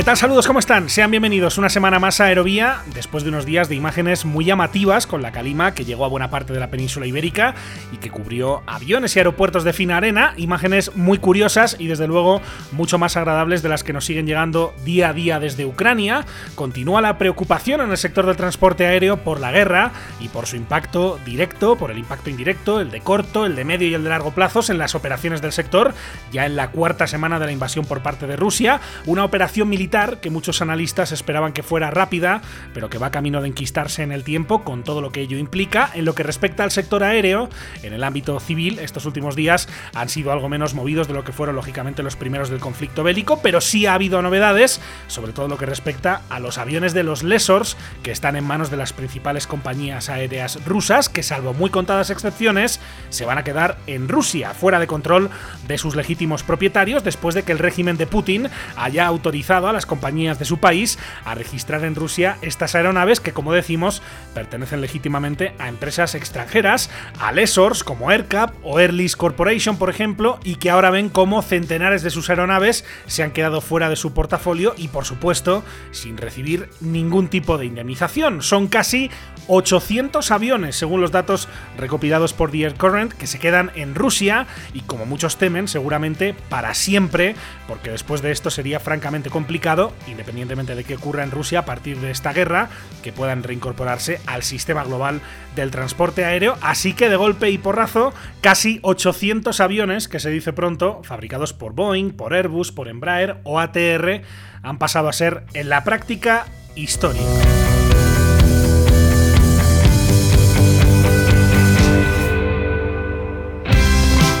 ¿Qué tal? Saludos, ¿cómo están? Sean bienvenidos una semana más a Aerovía, después de unos días de imágenes muy llamativas con la calima que llegó a buena parte de la península ibérica y que cubrió aviones y aeropuertos de fina arena, imágenes muy curiosas y desde luego mucho más agradables de las que nos siguen llegando día a día desde Ucrania. Continúa la preocupación en el sector del transporte aéreo por la guerra y por su impacto directo, por el impacto indirecto, el de corto, el de medio y el de largo plazos en las operaciones del sector, ya en la cuarta semana de la invasión por parte de Rusia, una operación militar que muchos analistas esperaban que fuera rápida, pero que va camino de enquistarse en el tiempo con todo lo que ello implica. En lo que respecta al sector aéreo, en el ámbito civil, estos últimos días han sido algo menos movidos de lo que fueron lógicamente los primeros del conflicto bélico, pero sí ha habido novedades, sobre todo lo que respecta a los aviones de los Lesors, que están en manos de las principales compañías aéreas rusas, que salvo muy contadas excepciones, se van a quedar en Rusia, fuera de control de sus legítimos propietarios, después de que el régimen de Putin haya autorizado a las compañías de su país a registrar en Rusia estas aeronaves que, como decimos, pertenecen legítimamente a empresas extranjeras, a lessors como AirCap o Airlease Corporation, por ejemplo, y que ahora ven cómo centenares de sus aeronaves se han quedado fuera de su portafolio y, por supuesto, sin recibir ningún tipo de indemnización. Son casi 800 aviones, según los datos recopilados por The Air Current, que se quedan en Rusia y, como muchos temen, seguramente para siempre, porque después de esto sería francamente complicado independientemente de qué ocurra en Rusia a partir de esta guerra, que puedan reincorporarse al sistema global del transporte aéreo. Así que de golpe y porrazo, casi 800 aviones, que se dice pronto, fabricados por Boeing, por Airbus, por Embraer o ATR, han pasado a ser en la práctica historia.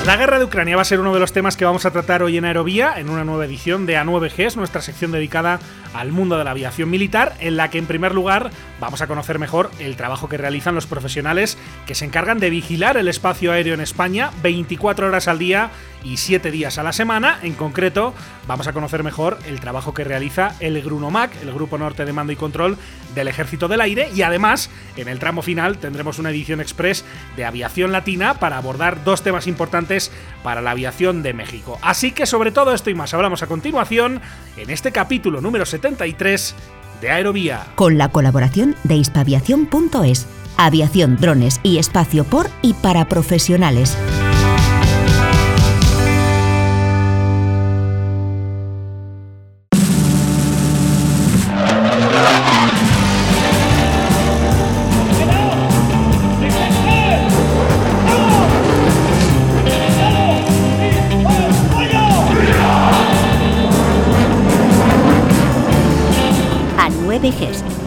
La guerra de Ucrania va a ser uno de los temas que vamos a tratar hoy en Aerovía, en una nueva edición de A9Gs, nuestra sección dedicada al mundo de la aviación militar, en la que en primer lugar vamos a conocer mejor el trabajo que realizan los profesionales que se encargan de vigilar el espacio aéreo en España 24 horas al día y 7 días a la semana. En concreto, vamos a conocer mejor el trabajo que realiza el GRUNOMAC, el Grupo Norte de Mando y Control del Ejército del Aire, y además, en el tramo final tendremos una edición express de aviación latina para abordar dos temas importantes para la aviación de México. Así que sobre todo esto y más hablamos a continuación en este capítulo número 73 de Aerovía. Con la colaboración de hispaviación.es, aviación, drones y espacio por y para profesionales.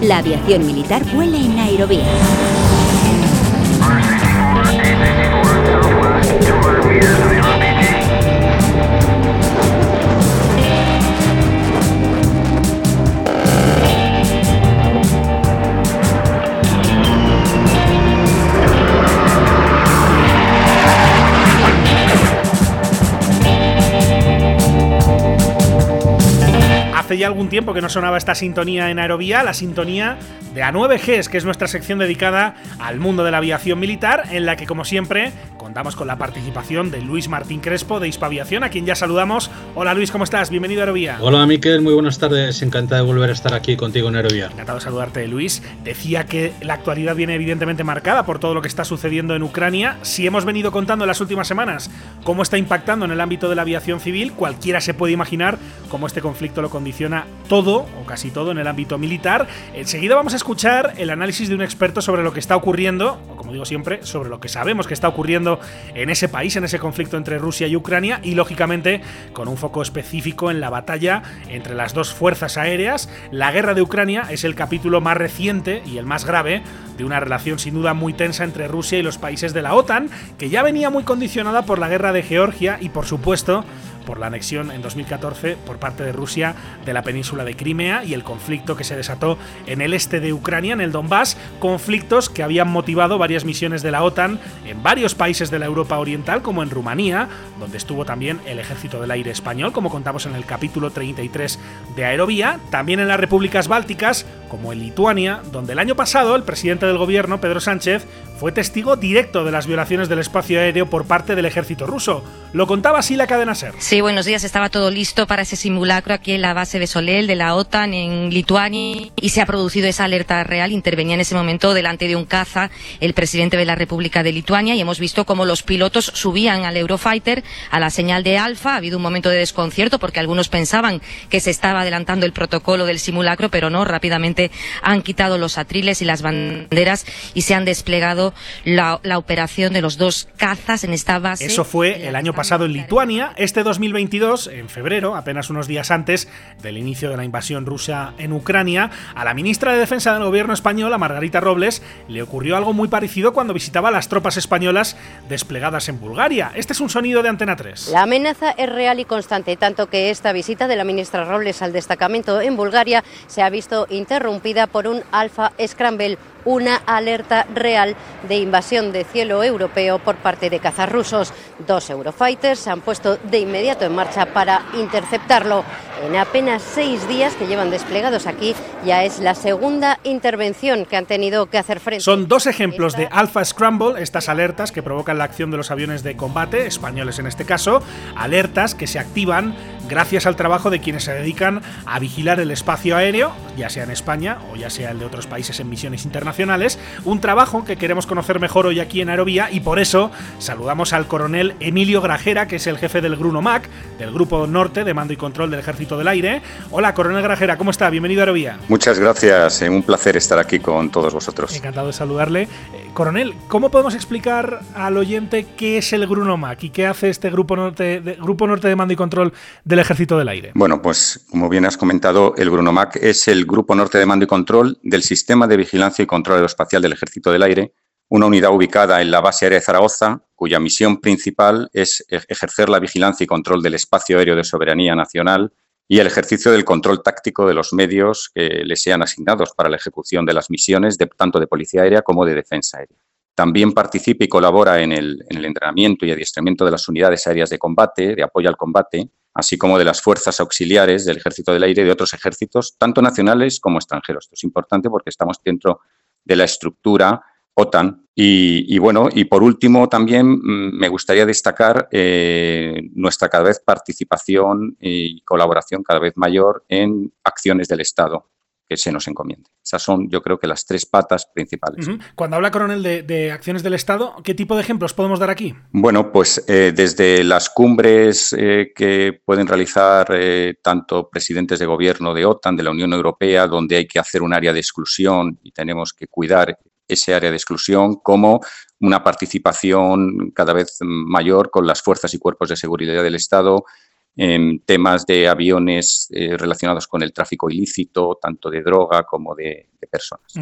La aviación militar vuela en Aerovía. Ya algún tiempo que no sonaba esta sintonía en Aerovía, la sintonía de A9Gs, que es nuestra sección dedicada al mundo de la aviación militar, en la que, como siempre, contamos con la participación de Luis Martín Crespo de Hispaviación, a quien ya saludamos. Hola Luis, ¿cómo estás? Bienvenido a Aerovía. Hola Miquel, muy buenas tardes. Encantado de volver a estar aquí contigo en Aerovía. Encantado de saludarte, Luis. Decía que la actualidad viene evidentemente marcada por todo lo que está sucediendo en Ucrania. Si hemos venido contando en las últimas semanas cómo está impactando en el ámbito de la aviación civil, cualquiera se puede imaginar cómo este conflicto lo condiciona todo, o casi todo, en el ámbito militar. Enseguida vamos a escuchar el análisis de un experto sobre lo que está ocurriendo, o como digo siempre, sobre lo que sabemos que está ocurriendo en ese país, en ese conflicto entre Rusia y Ucrania, y lógicamente con un foco específico en la batalla entre las dos fuerzas aéreas. La guerra de Ucrania es el capítulo más reciente y el más grave de una relación sin duda muy tensa entre Rusia y los países de la OTAN, que ya venía muy condicionada por la guerra de Georgia y por supuesto por la anexión en 2014 por parte de Rusia de la península de Crimea y el conflicto que se desató en el este de Ucrania, en el Donbass, conflictos que habían motivado varias misiones de la OTAN en varios países de la Europa Oriental, como en Rumanía, donde estuvo también el Ejército del Aire Español, como contamos en el capítulo 33 de Aerovía, también en las repúblicas bálticas, como en Lituania, donde el año pasado el presidente del gobierno, Pedro Sánchez, fue testigo directo de las violaciones del espacio aéreo por parte del ejército ruso. Lo contaba así la cadena SER. Buenos días. Estaba todo listo para ese simulacro aquí en la base de Solel de la OTAN en Lituania y se ha producido esa alerta real. Intervenía en ese momento delante de un caza el presidente de la República de Lituania y hemos visto cómo los pilotos subían al Eurofighter a la señal de alfa. Ha habido un momento de desconcierto porque algunos pensaban que se estaba adelantando el protocolo del simulacro, pero no. Rápidamente han quitado los atriles y las banderas y se han desplegado la, operación de los dos cazas en esta base. Eso fue el año pasado en Lituania. Este 2022, en febrero, apenas unos días antes del inicio de la invasión rusa en Ucrania, a la ministra de Defensa del gobierno español, a Margarita Robles, le ocurrió algo muy parecido cuando visitaba las tropas españolas desplegadas en Bulgaria. Este es un sonido de Antena 3. La amenaza es real y constante, tanto que esta visita de la ministra Robles al destacamento en Bulgaria se ha visto interrumpida por un Alfa Scramble una alerta real de invasión de cielo europeo por parte de cazas rusos. Dos Eurofighters se han puesto de inmediato en marcha para interceptarlo. En apenas seis días que llevan desplegados aquí, ya es la segunda intervención que han tenido que hacer frente. Son dos ejemplos de Alpha Scramble, estas alertas que provocan la acción de los aviones de combate, españoles en este caso, alertas que se activan gracias al trabajo de quienes se dedican a vigilar el espacio aéreo, ya sea en España o ya sea el de otros países en misiones internacionales, un trabajo que queremos conocer mejor hoy aquí en Aerovía y por eso saludamos al coronel Emilio Grajera, que es el jefe del Gruno MAC, del Grupo Norte de Mando y Control del Ejército del Aire. Hola, coronel Grajera, ¿cómo está? Bienvenido a Aerovía. Muchas gracias, eh, un placer estar aquí con todos vosotros. Encantado de saludarle. Eh, coronel, ¿cómo podemos explicar al oyente qué es el Gruno MAC y qué hace este Grupo Norte de, Grupo Norte de Mando y Control del Ejército del Aire? Bueno, pues como bien has comentado, el GrunoMac es el Grupo Norte de Mando y Control del Sistema de Vigilancia y Control Aeroespacial del Ejército del Aire, una unidad ubicada en la base aérea de Zaragoza, cuya misión principal es ejercer la vigilancia y control del espacio aéreo de soberanía nacional y el ejercicio del control táctico de los medios que le sean asignados para la ejecución de las misiones tanto de policía aérea como de defensa aérea. También participa y colabora en el entrenamiento y adiestramiento de las unidades aéreas de combate, de apoyo al combate, así como de las fuerzas auxiliares del Ejército del Aire y de otros ejércitos, tanto nacionales como extranjeros. Esto es importante porque estamos dentro de la estructura OTAN. Y, bueno, y por último también mm, me gustaría destacar eh, nuestra cada vez participación y colaboración cada vez mayor en acciones del Estado que se nos encomiende. Esas son, yo creo que, las tres patas principales. Cuando habla, coronel, de, acciones del Estado, ¿qué tipo de ejemplos podemos dar aquí? Bueno, pues eh, desde las cumbres eh, que pueden realizar eh, tanto presidentes de gobierno de OTAN, de la Unión Europea, donde hay que hacer un área de exclusión y tenemos que cuidar ese área de exclusión, como una participación cada vez mayor con las fuerzas y cuerpos de seguridad del Estado en temas de aviones eh, relacionados con el tráfico ilícito, tanto de droga como de, personas.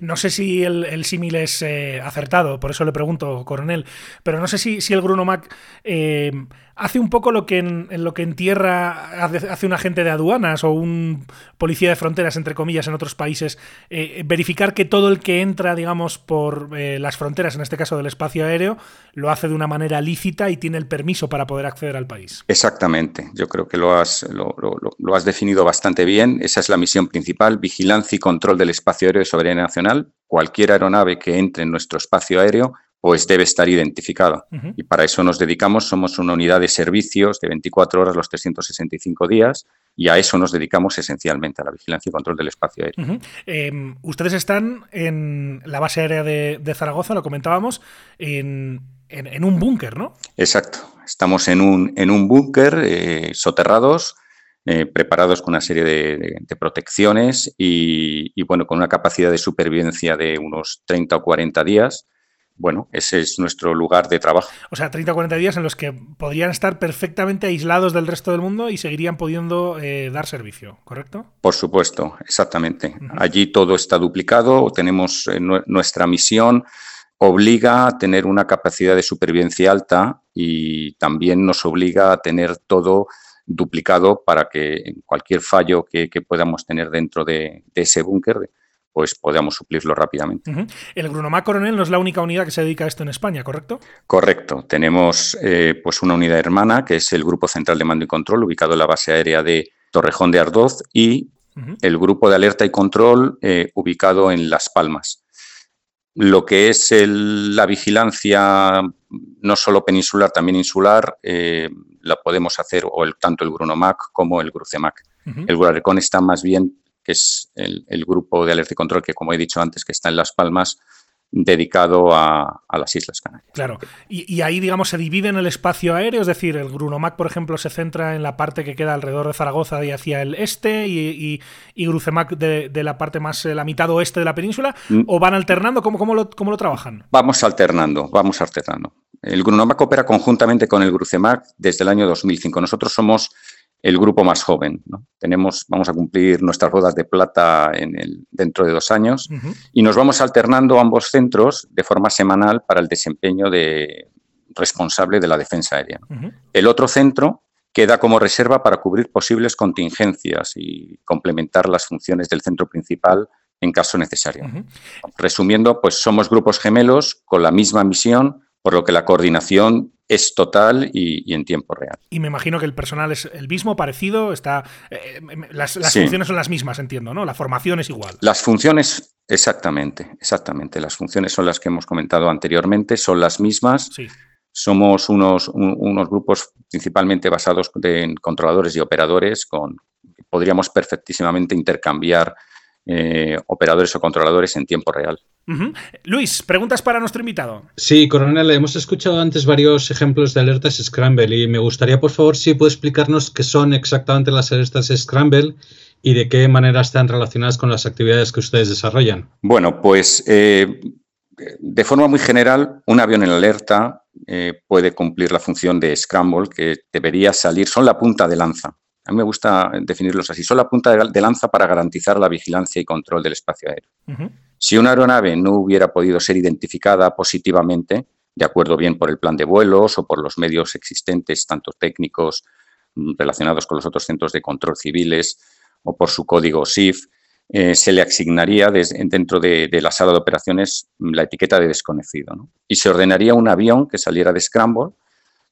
No sé si el, símil es eh, acertado, por eso le pregunto, coronel, pero no sé si, si el Grunomac eh, hace un poco lo que en, lo que en tierra hace, un agente de aduanas o un policía de fronteras, entre comillas, en otros países, eh, verificar que todo el que entra, digamos, por las fronteras, en este caso del espacio aéreo, lo hace de una manera lícita y tiene el permiso para poder acceder al país. Exactamente, yo creo que lo has, lo, lo has definido bastante bien. Esa es la misión principal, vigilancia y control del espacio aéreo de soberanía nacional. Cualquier aeronave que entre en nuestro espacio aéreo pues debe estar identificado. Y para eso nos dedicamos, somos una unidad de servicios de 24 horas los 365 días y a eso nos dedicamos esencialmente, a la vigilancia y control del espacio aéreo. Em, ustedes están en la base aérea de, Zaragoza, lo comentábamos, en, un búnker, ¿no? Exacto, estamos en un, en un búnker, eh, soterrados, eh, preparados con una serie de, protecciones y, y, bueno, con una capacidad de supervivencia de unos 30 o 40 días bueno, ese es nuestro lugar de trabajo. O sea, 30 o 40 días en los que podrían estar perfectamente aislados del resto del mundo y seguirían pudiendo eh, dar servicio, ¿correcto? Por supuesto, exactamente. Allí todo está duplicado, tenemos eh, nuestra misión obliga a tener una capacidad de supervivencia alta y también nos obliga a tener todo duplicado para que en cualquier fallo que, podamos tener dentro de, de ese búnker pues podamos suplirlo rápidamente. El Grunomá Coronel no es la única unidad que se dedica a esto en España, ¿correcto? Correcto. Tenemos eh, pues una unidad hermana que es el Grupo Central de Mando y Control, ubicado en la base aérea de Torrejón de Ardoz y el grupo de alerta y control eh, ubicado en Las Palmas. Lo que es la vigilancia no solo peninsular, también insular, eh, la podemos hacer o el, tanto el Grunomac como el Grucemac. El Gruarecon está más bien, que es el, el, grupo de alerta y control que, como he dicho antes, que está en Las Palmas, dedicado a, las Islas Canarias. Claro, y, ahí, digamos, se divide en el espacio aéreo, es decir, el Grunomac, por ejemplo, se centra en la parte que queda alrededor de Zaragoza y hacia el este, y, y, Grucemac de, la parte más, eh, la mitad oeste de la península, mm. o van alternando, ¿cómo, cómo, lo, cómo lo trabajan? Vamos alternando, vamos alternando. El Grunomac opera conjuntamente con el Grucemac desde el año 2005. Nosotros somos el grupo más joven. Tenemos, vamos a cumplir nuestras bodas de plata en el, dentro de dos años y nos vamos alternando ambos centros de forma semanal para el desempeño de responsable de la defensa aérea. El otro centro queda como reserva para cubrir posibles contingencias y complementar las funciones del centro principal en caso necesario. Resumiendo, pues somos grupos gemelos con la misma misión, por lo que la coordinación es total y, en tiempo real. Y me imagino que el personal es el mismo, parecido, está eh, las, funciones son las mismas, entiendo, ¿no? La formación es igual. Las funciones, exactamente, exactamente. Las funciones son las que hemos comentado anteriormente, son las mismas. Sí. Somos unos, unos grupos principalmente basados en controladores y operadores, con podríamos perfectísimamente intercambiar eh, operadores o controladores en tiempo real. Luis, preguntas para nuestro invitado. Sí, coronel, hemos escuchado antes varios ejemplos de alertas Scramble y me gustaría, por favor, si puede explicarnos qué son exactamente las alertas Scramble y de qué manera están relacionadas con las actividades que ustedes desarrollan. Bueno, pues eh, de forma muy general, un avión en alerta eh, puede cumplir la función de Scramble que debería salir, son la punta de lanza a mí me gusta definirlos así. Son la punta de lanza para garantizar la vigilancia y control del espacio aéreo. Si una aeronave no hubiera podido ser identificada positivamente, de acuerdo bien por el plan de vuelos o por los medios existentes, tanto técnicos mm, relacionados con los otros centros de control civiles o por su código SIF, eh, se le asignaría dentro de, la sala de operaciones la etiqueta de desconocido y se ordenaría un avión que saliera de Scramble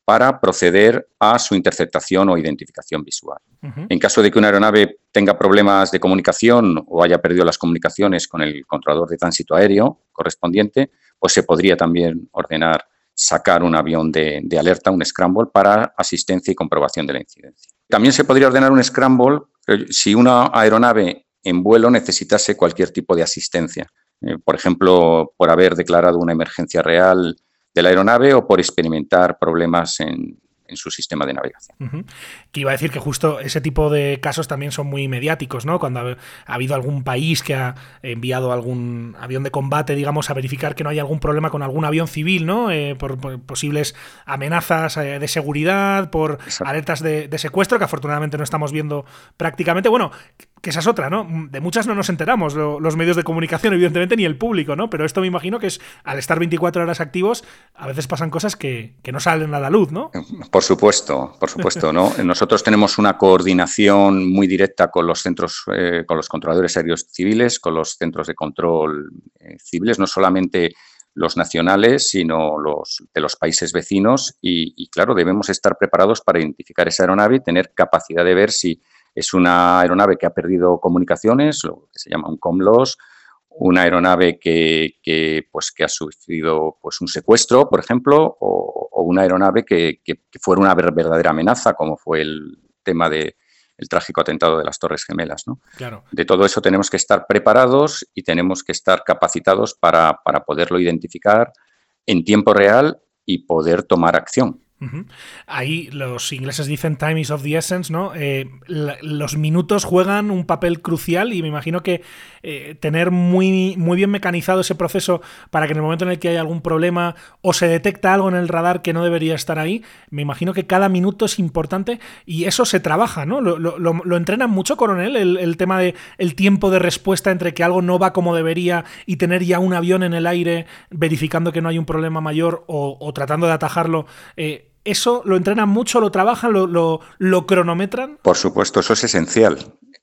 para proceder a su interceptación o identificación visual. En caso de que una aeronave tenga problemas de comunicación o haya perdido las comunicaciones con el controlador de tránsito aéreo correspondiente, pues se podría también ordenar sacar un avión de, alerta, un scramble, para asistencia y comprobación de la incidencia. También se podría ordenar un scramble eh, si una aeronave en vuelo necesitase cualquier tipo de asistencia. Eh, por ejemplo, por haber declarado una emergencia real de la aeronave o por experimentar problemas en, su sistema de navegación. Que iba a decir que justo ese tipo de casos también son muy mediáticos, ¿no? Cuando ha, habido algún país que ha enviado algún avión de combate, digamos, a verificar que no hay algún problema con algún avión civil, ¿no? Eh, por, posibles amenazas eh, de seguridad, por alertas de, de, secuestro, que afortunadamente no estamos viendo prácticamente. Bueno, que esa es otra, ¿no? De muchas no nos enteramos, los medios de comunicación, evidentemente, ni el público, ¿no? Pero esto me imagino que es, al estar 24 horas activos, a veces pasan cosas que, no salen a la luz, ¿no? Por supuesto, por supuesto, ¿no? Nosotros tenemos una coordinación muy directa con los centros, eh, con los controladores aéreos civiles, con los centros de control eh, civiles, no solamente los nacionales, sino los de los países vecinos y, y, claro, debemos estar preparados para identificar esa aeronave y tener capacidad de ver si es una aeronave que ha perdido comunicaciones, lo que se llama un comlos, una aeronave que, pues, que ha sufrido pues, un secuestro, por ejemplo, o, una aeronave que, fuera una verdadera amenaza, como fue el tema del trágico atentado de las Torres Gemelas. ¿no? Claro. De todo eso tenemos que estar preparados y tenemos que estar capacitados para, para poderlo identificar en tiempo real y poder tomar acción. Ahí los ingleses dicen time is of the essence, ¿no? Eh, los minutos juegan un papel crucial y me imagino que eh, tener muy, muy bien mecanizado ese proceso para que en el momento en el que hay algún problema o se detecta algo en el radar que no debería estar ahí, me imagino que cada minuto es importante y eso se trabaja, ¿no? Lo, entrenan mucho, coronel, el, tema de el tiempo de respuesta entre que algo no va como debería y tener ya un avión en el aire verificando que no hay un problema mayor o, tratando de atajarlo. Eh, ¿Eso lo entrenan mucho, lo trabajan, lo, cronometran? Por supuesto, eso es esencial.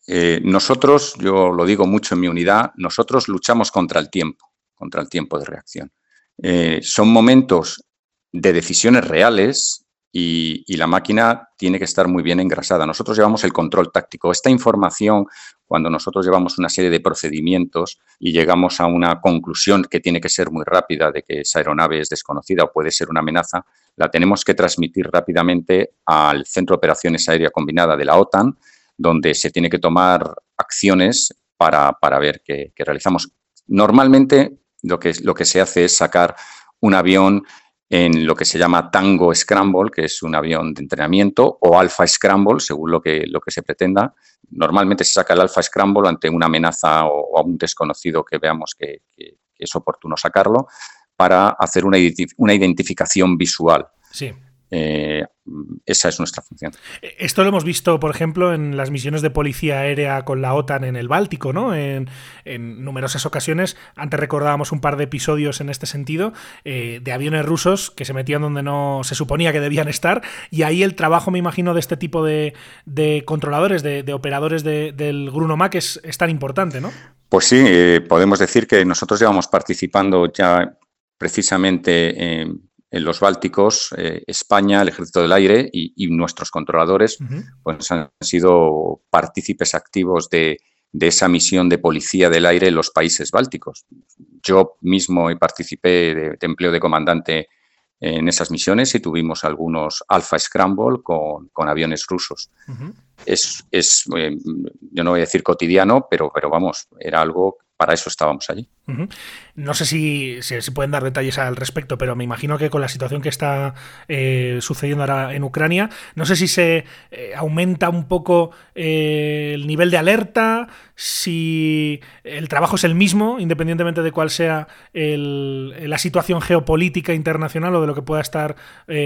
Eh, nosotros, yo lo digo mucho en mi unidad, nosotros luchamos contra el tiempo, contra el tiempo de reacción. Eh, son momentos de decisiones reales y, la máquina tiene que estar muy bien engrasada. Nosotros llevamos el control táctico. Esta información cuando nosotros llevamos una serie de procedimientos y llegamos a una conclusión que tiene que ser muy rápida de que esa aeronave es desconocida o puede ser una amenaza, la tenemos que transmitir rápidamente al Centro de Operaciones Aérea Combinada de la OTAN, donde se tiene que tomar acciones para, ver qué, realizamos. Normalmente lo que, lo que se hace es sacar un avión en lo que se llama Tango Scramble, que es un avión de entrenamiento, o Alpha Scramble, según lo que, lo que se pretenda. Normalmente se saca el Alpha Scramble ante una amenaza o, a un desconocido que veamos que, es oportuno sacarlo, para hacer una, una identificación visual. Sí. Eh, esa es nuestra función. Esto lo hemos visto, por ejemplo, en las misiones de policía aérea con la OTAN en el Báltico, ¿no? En, numerosas ocasiones. Antes recordábamos un par de episodios en este sentido eh, de aviones rusos que se metían donde no se suponía que debían estar. Y ahí el trabajo, me imagino, de este tipo de, controladores, de, operadores del Grunomac es, es, tan importante, ¿no? Pues sí, eh, podemos decir que nosotros llevamos participando ya precisamente en en los Bálticos, eh, España, el Ejército del Aire y, nuestros controladores pues han sido partícipes activos de, esa misión de policía del aire en los países bálticos. Yo mismo participé de, empleo de comandante en esas misiones y tuvimos algunos Alpha Scramble con, aviones rusos. Es, eh, yo no voy a decir cotidiano, pero, pero vamos, era algo para eso estábamos allí. No sé si, se pueden dar detalles al respecto, pero me imagino que con la situación que está eh, sucediendo ahora en Ucrania, no sé si se eh, aumenta un poco eh, el nivel de alerta, si el trabajo es el mismo, independientemente de cuál sea la situación geopolítica internacional o de lo que pueda estar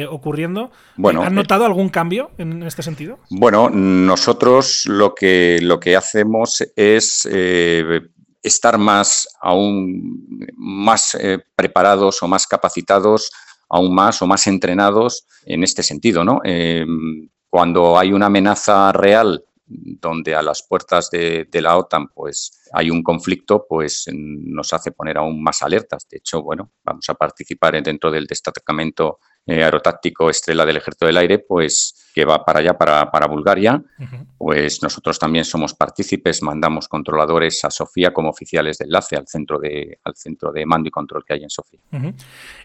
ocurriendo. Bueno, ¿Han notado algún cambio en este sentido? Bueno, nosotros lo que, lo que hacemos es estar más, aún más eh, preparados o más capacitados, aún más o más entrenados en este sentido. ¿no? Em, cuando hay una amenaza real donde a las puertas de, la OTAN pues hay un conflicto, pues nos hace poner aún más alertas. De hecho, bueno, vamos a participar dentro del destacamento eh, aerotáctico Estrella del Ejército del Aire, pues que va para allá, para, Bulgaria, pues nosotros también somos partícipes, mandamos controladores a Sofía como oficiales de enlace al centro de, al centro de mando y control que hay en Sofía.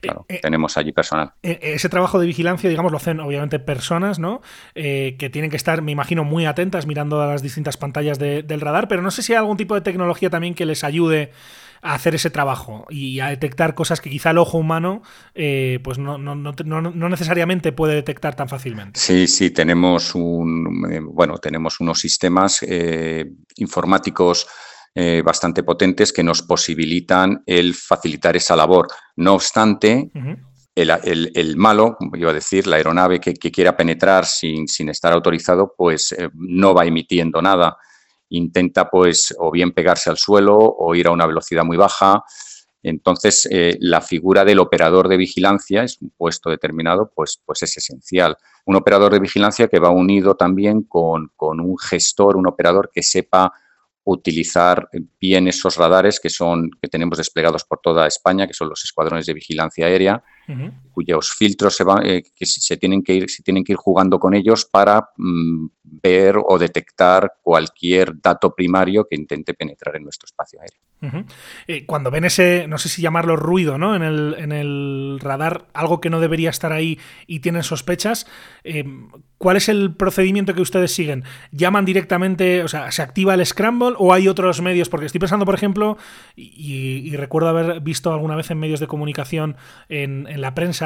Claro, eh, eh, tenemos allí personal. ese trabajo de vigilancia, digamos, lo hacen obviamente personas, ¿no? que tienen que estar, me imagino, muy atentas mirando a las distintas pantallas del radar, pero no sé si hay algún tipo de tecnología también que les ayude a hacer ese trabajo y a detectar cosas que quizá el ojo humano eh, pues no, no, no, no, necesariamente puede detectar tan fácilmente. Sí, sí, tenemos un eh, bueno, tenemos unos sistemas eh, informáticos bastante potentes que nos posibilitan el facilitar esa labor. No obstante, el, malo, como iba a decir, la aeronave que, quiera penetrar sin, sin, estar autorizado, pues no va emitiendo nada intenta pues o bien pegarse al suelo o ir a una velocidad muy baja. Entonces, eh, la figura del operador de vigilancia, es un puesto determinado, pues, pues es esencial. Un operador de vigilancia que va unido también con, con un gestor, un operador que sepa utilizar bien esos radares que son que tenemos desplegados por toda España, que son los escuadrones de vigilancia aérea, cuyos filtros se, van, eh, que se tienen que ir se tienen que ir jugando con ellos para mm, ver o detectar cualquier dato primario que intente penetrar en nuestro espacio aéreo. Eh, cuando ven ese, no sé si llamarlo ruido, ¿no? En el, en el radar, algo que no debería estar ahí y tienen sospechas, eh, ¿cuál es el procedimiento que ustedes siguen? ¿Llaman directamente, o sea, se activa el scramble o hay otros medios? Porque estoy pensando, por ejemplo, y, recuerdo haber visto alguna vez en medios de comunicación, en, en la prensa,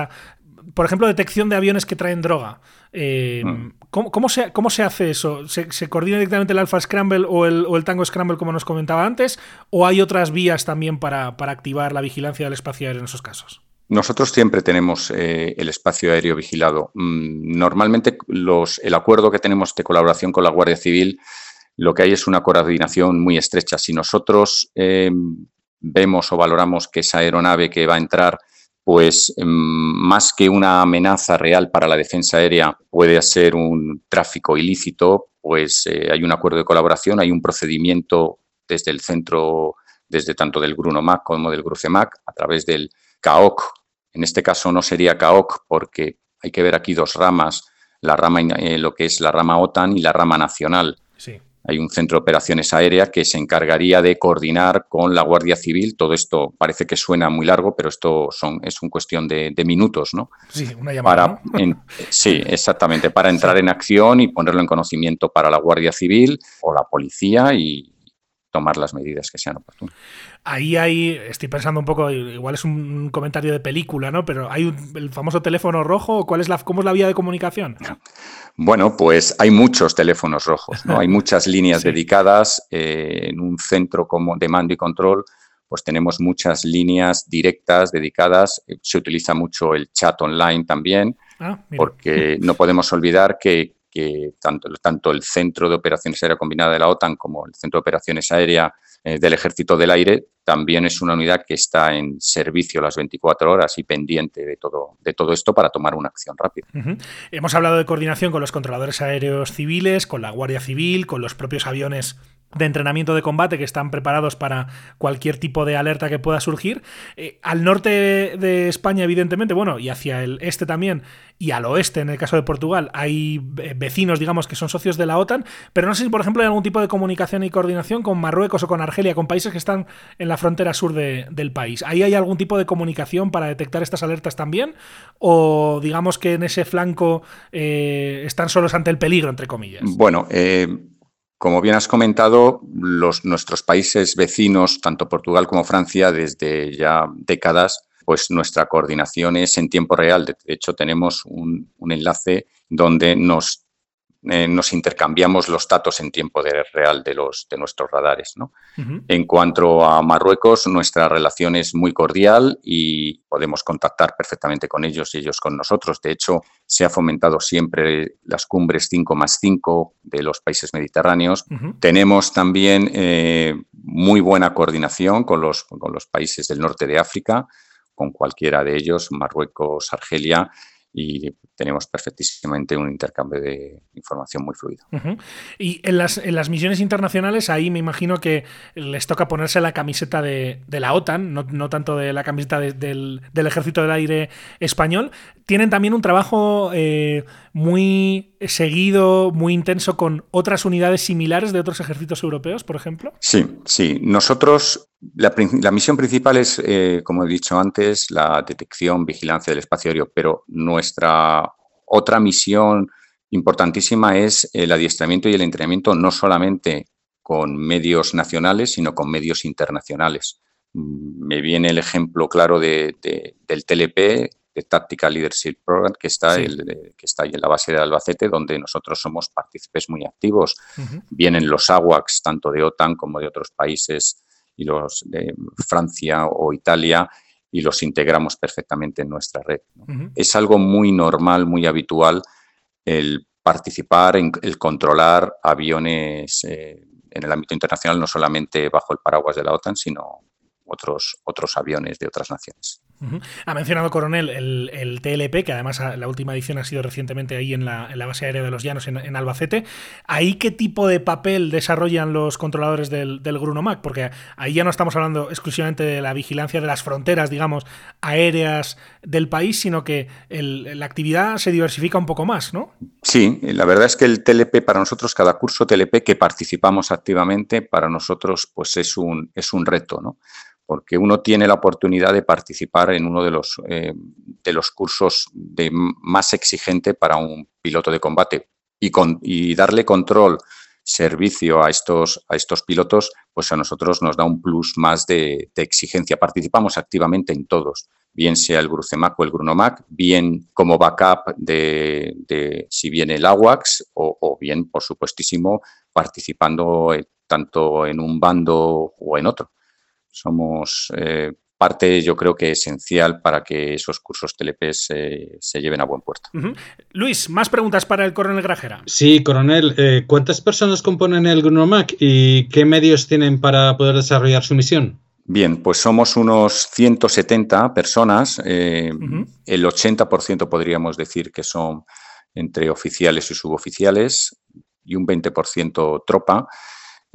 por ejemplo, detección de aviones que traen droga. Eh, mm. ¿cómo, se, ¿cómo, se, hace eso? ¿Se, coordina directamente el Alpha Scramble o el, Tango Scramble, como nos comentaba antes? ¿O hay otras vías también para, activar la vigilancia del espacio aéreo en esos casos? Nosotros siempre tenemos eh, el espacio aéreo vigilado. Mm, normalmente los, el acuerdo que tenemos de colaboración con la Guardia Civil, lo que hay es una coordinación muy estrecha. Si nosotros eh, vemos o valoramos que esa aeronave que va a entrar pues em, más que una amenaza real para la defensa aérea puede ser un tráfico ilícito, pues eh, hay un acuerdo de colaboración, hay un procedimiento desde el centro, desde tanto del GrunoMac como del GruceMac, a través del CAOC. En este caso no sería CAOC porque hay que ver aquí dos ramas, la rama, eh, lo que es la rama OTAN y la rama nacional. Hay un centro de operaciones aéreas que se encargaría de coordinar con la Guardia Civil. Todo esto parece que suena muy largo, pero esto son, es una cuestión de, minutos, ¿no? Sí, una llamada. sí, exactamente, para entrar en acción y ponerlo en conocimiento para la Guardia Civil o la policía y, tomar las medidas que sean oportunas. Ahí hay, estoy pensando un poco, igual es un comentario de película, ¿no? Pero hay el famoso teléfono rojo, ¿cuál es la, ¿cómo es la vía de comunicación? Bueno, pues hay muchos teléfonos rojos, ¿no? Hay muchas líneas dedicadas eh, en un centro como de mando y control, pues tenemos muchas líneas directas dedicadas. Se utiliza mucho el chat online también, ah, porque no podemos olvidar que, que tanto, tanto el Centro de Operaciones Aérea Combinada de la OTAN como el Centro de Operaciones Aérea eh, del Ejército del Aire también es una unidad que está en servicio las 24 horas y pendiente de todo, de todo esto para tomar una acción rápida. Hemos hablado de coordinación con los controladores aéreos civiles, con la Guardia Civil, con los propios aviones de entrenamiento de combate que están preparados para cualquier tipo de alerta que pueda surgir. Eh, al norte de España, evidentemente, bueno, y hacia el este también, y al oeste, en el caso de Portugal, hay vecinos, digamos, que son socios de la OTAN, pero no sé si, por ejemplo, hay algún tipo de comunicación y coordinación con Marruecos o con Argelia, con países que están en la frontera sur del país. ¿Ahí hay algún tipo de comunicación para detectar estas alertas también? ¿O digamos que en ese flanco eh, están solos ante el peligro, entre comillas? Bueno, eh como bien has comentado, los, nuestros países vecinos, tanto Portugal como Francia, desde ya décadas, pues nuestra coordinación es en tiempo real. De hecho, tenemos un, un enlace donde nos eh, nos intercambiamos los datos en tiempo real de, los, de nuestros radares. En cuanto a Marruecos, nuestra relación es muy cordial y podemos contactar perfectamente con ellos y ellos con nosotros. De hecho, se ha fomentado siempre las cumbres 5 más 5 de los países mediterráneos. Tenemos también eh, muy buena coordinación con los, con los países del norte de África, con cualquiera de ellos, Marruecos, Argelia y tenemos perfectísimamente un intercambio de información muy fluido. Y en las, en las, misiones internacionales, ahí me imagino que les toca ponerse la camiseta de, la OTAN, no, tanto de la camiseta del, Ejército del Aire español. Tienen también un trabajo eh, muy seguido, muy intenso con otras unidades similares de otros ejércitos europeos, por ejemplo. Sí, sí. Nosotros la, misión principal es, eh, como he dicho antes, la detección, vigilancia del espacio aéreo, pero nuestra otra misión importantísima es el adiestramiento y el entrenamiento no solamente con medios nacionales, sino con medios internacionales. Mm, me viene el ejemplo claro de, del TLP, de Tactical Leadership Program, que está, el, que está ahí en la base de Albacete, donde nosotros somos partícipes muy activos. Vienen los AWACS, tanto de OTAN como de otros países y los de Francia o Italia y los integramos perfectamente en nuestra red. Es algo muy normal, muy habitual el participar, en, el controlar aviones eh, en el ámbito internacional, no solamente bajo el paraguas de la OTAN, sino otros, otros aviones de otras naciones. Ha mencionado Coronel el, TLP, que además la última edición ha sido recientemente ahí en la, base aérea de los Llanos, en, Albacete. ¿Ahí qué tipo de papel desarrollan los controladores del, del Grunomac? Porque ahí ya no estamos hablando exclusivamente de la vigilancia de las fronteras, digamos, aéreas del país, sino que la actividad se diversifica un poco más, ¿no? Sí, la verdad es que el TLP para nosotros, cada curso TLP que participamos activamente, para nosotros pues es un, es un reto, ¿no? Porque uno tiene la oportunidad de participar en uno de los, eh, de los cursos de más exigente para un piloto de combate y, con, y darle control, servicio a estos, a estos pilotos, pues a nosotros nos da un plus más de, exigencia. Participamos activamente en todos, bien sea el Grucemac o el Grunomac, bien como backup de, si viene el AWACS o, bien, por supuestísimo, participando eh, tanto en un bando o en otro somos eh, parte, yo creo que esencial para que esos cursos TLP se, lleven a buen puerto. Luis, más preguntas para el coronel Grajera. Sí, coronel, eh, ¿cuántas personas componen el Grunomac y qué medios tienen para poder desarrollar su misión? Bien, pues somos unos 170 personas, eh, el 80% podríamos decir que son entre oficiales y suboficiales y un 20% tropa.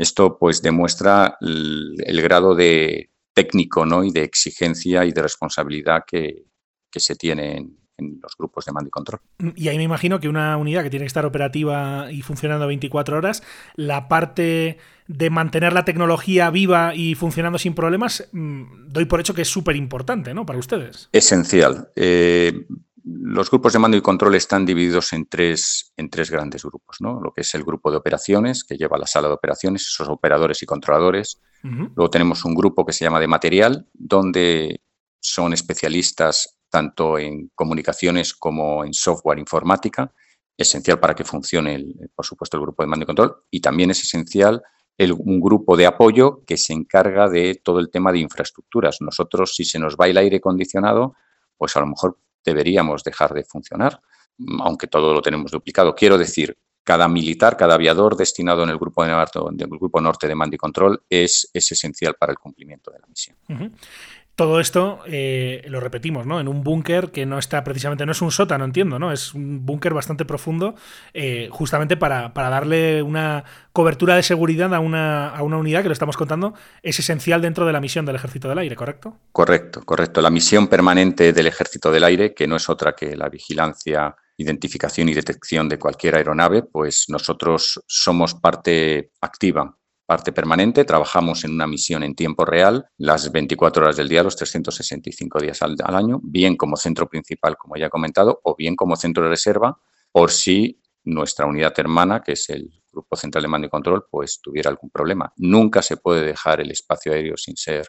Esto pues demuestra el, grado de técnico ¿no? y de exigencia y de responsabilidad que, se tiene en, en los grupos de mando y control. Y ahí me imagino que una unidad que tiene que estar operativa y funcionando 24 horas, la parte de mantener la tecnología viva y funcionando sin problemas, mm, doy por hecho que es súper importante, ¿no? Para ustedes. Esencial. Eh, los grupos de mando y control están divididos en tres, en tres grandes grupos, ¿no? Lo que es el grupo de operaciones, que lleva la sala de operaciones, esos operadores y controladores. Luego tenemos un grupo que se llama de material, donde son especialistas tanto en comunicaciones como en software informática, esencial para que funcione, por supuesto, el grupo de mando y control. Y también es esencial un grupo de apoyo que se encarga de todo el tema de infraestructuras. Nosotros, si se nos va el aire acondicionado, pues a lo mejor deberíamos dejar de funcionar, aunque todo lo tenemos duplicado. Quiero decir, cada militar, cada aviador destinado en el grupo, de norte, del grupo norte de mando y control es esencial para el cumplimiento de la misión. Todo esto, eh, lo repetimos, ¿no? En un búnker que no está precisamente, no es un sótano, entiendo, ¿no? Es un búnker bastante profundo, eh, justamente para, darle una cobertura de seguridad a una, a una unidad que lo estamos contando, es esencial dentro de la misión del Ejército del Aire, ¿correcto? Correcto, correcto. La misión permanente del Ejército del Aire, que no es otra que la vigilancia identificación y detección de cualquier aeronave, pues nosotros somos parte activa parte permanente, trabajamos en una misión en tiempo real, las 24 horas del día, los 365 días al, año, bien como centro principal, como ya he comentado, o bien como centro de reserva, por si nuestra unidad hermana, que es el Grupo Central de Mando y Control, pues tuviera algún problema. Nunca se puede dejar el espacio aéreo sin ser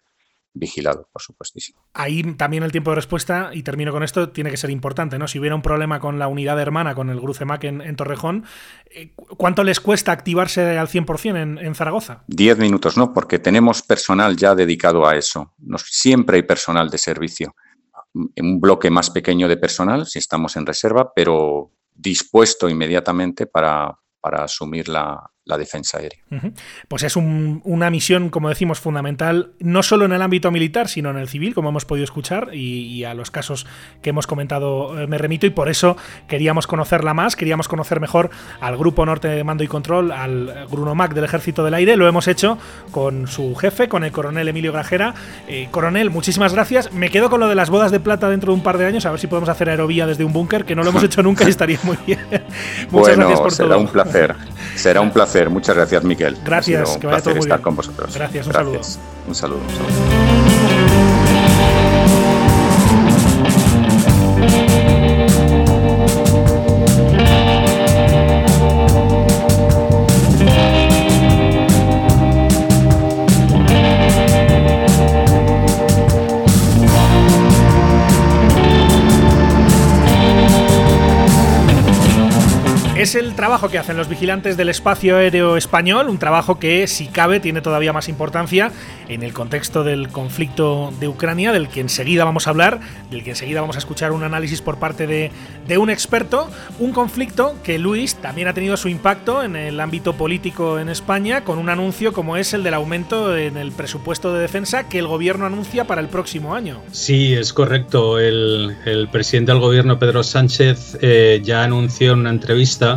vigilado, por supuestísimo. Ahí también el tiempo de respuesta, y termino con esto, tiene que ser importante, ¿no? Si hubiera un problema con la unidad hermana, con el Grucemac en, en Torrejón, eh, ¿cuánto les cuesta activarse al 100% en, en Zaragoza? Diez minutos, ¿no? Porque tenemos personal ya dedicado a eso. siempre hay personal de servicio. Un bloque más pequeño de personal, si estamos en reserva, pero dispuesto inmediatamente para, para asumir la, la defensa aérea. Pues es una misión, como decimos, fundamental, no solo en el ámbito militar, sino en el civil, como hemos podido escuchar, y, a los casos que hemos comentado eh, me remito, y por eso queríamos conocerla más, queríamos conocer mejor al Grupo Norte de Mando y Control, al Grunomac del Ejército del Aire, lo hemos hecho con su jefe, con el coronel Emilio Grajera. Eh, coronel, muchísimas gracias. Me quedo con lo de las bodas de plata dentro de un par de años, a ver si podemos hacer aerovía desde un búnker, que no lo hemos hecho nunca y estaría muy bien. Muchas gracias por será un placer. Será un placer Muchas gracias, Miquel. Gracias, que vaya todo muy estar con vosotros. Gracias, un saludo. Un saludo. Un saludo. Es el trabajo que hacen los vigilantes del espacio aéreo español, un trabajo que, si cabe, tiene todavía más importancia en el contexto del conflicto de Ucrania, del que enseguida vamos a hablar, del que enseguida vamos a escuchar un análisis por parte de, un experto. Un conflicto que, Luis, también ha tenido su impacto en el ámbito político en España, con un anuncio como es el del aumento en el presupuesto de defensa que el gobierno anuncia para el próximo año. Sí, es correcto. El, presidente del gobierno, Pedro Sánchez, eh, ya anunció en una entrevista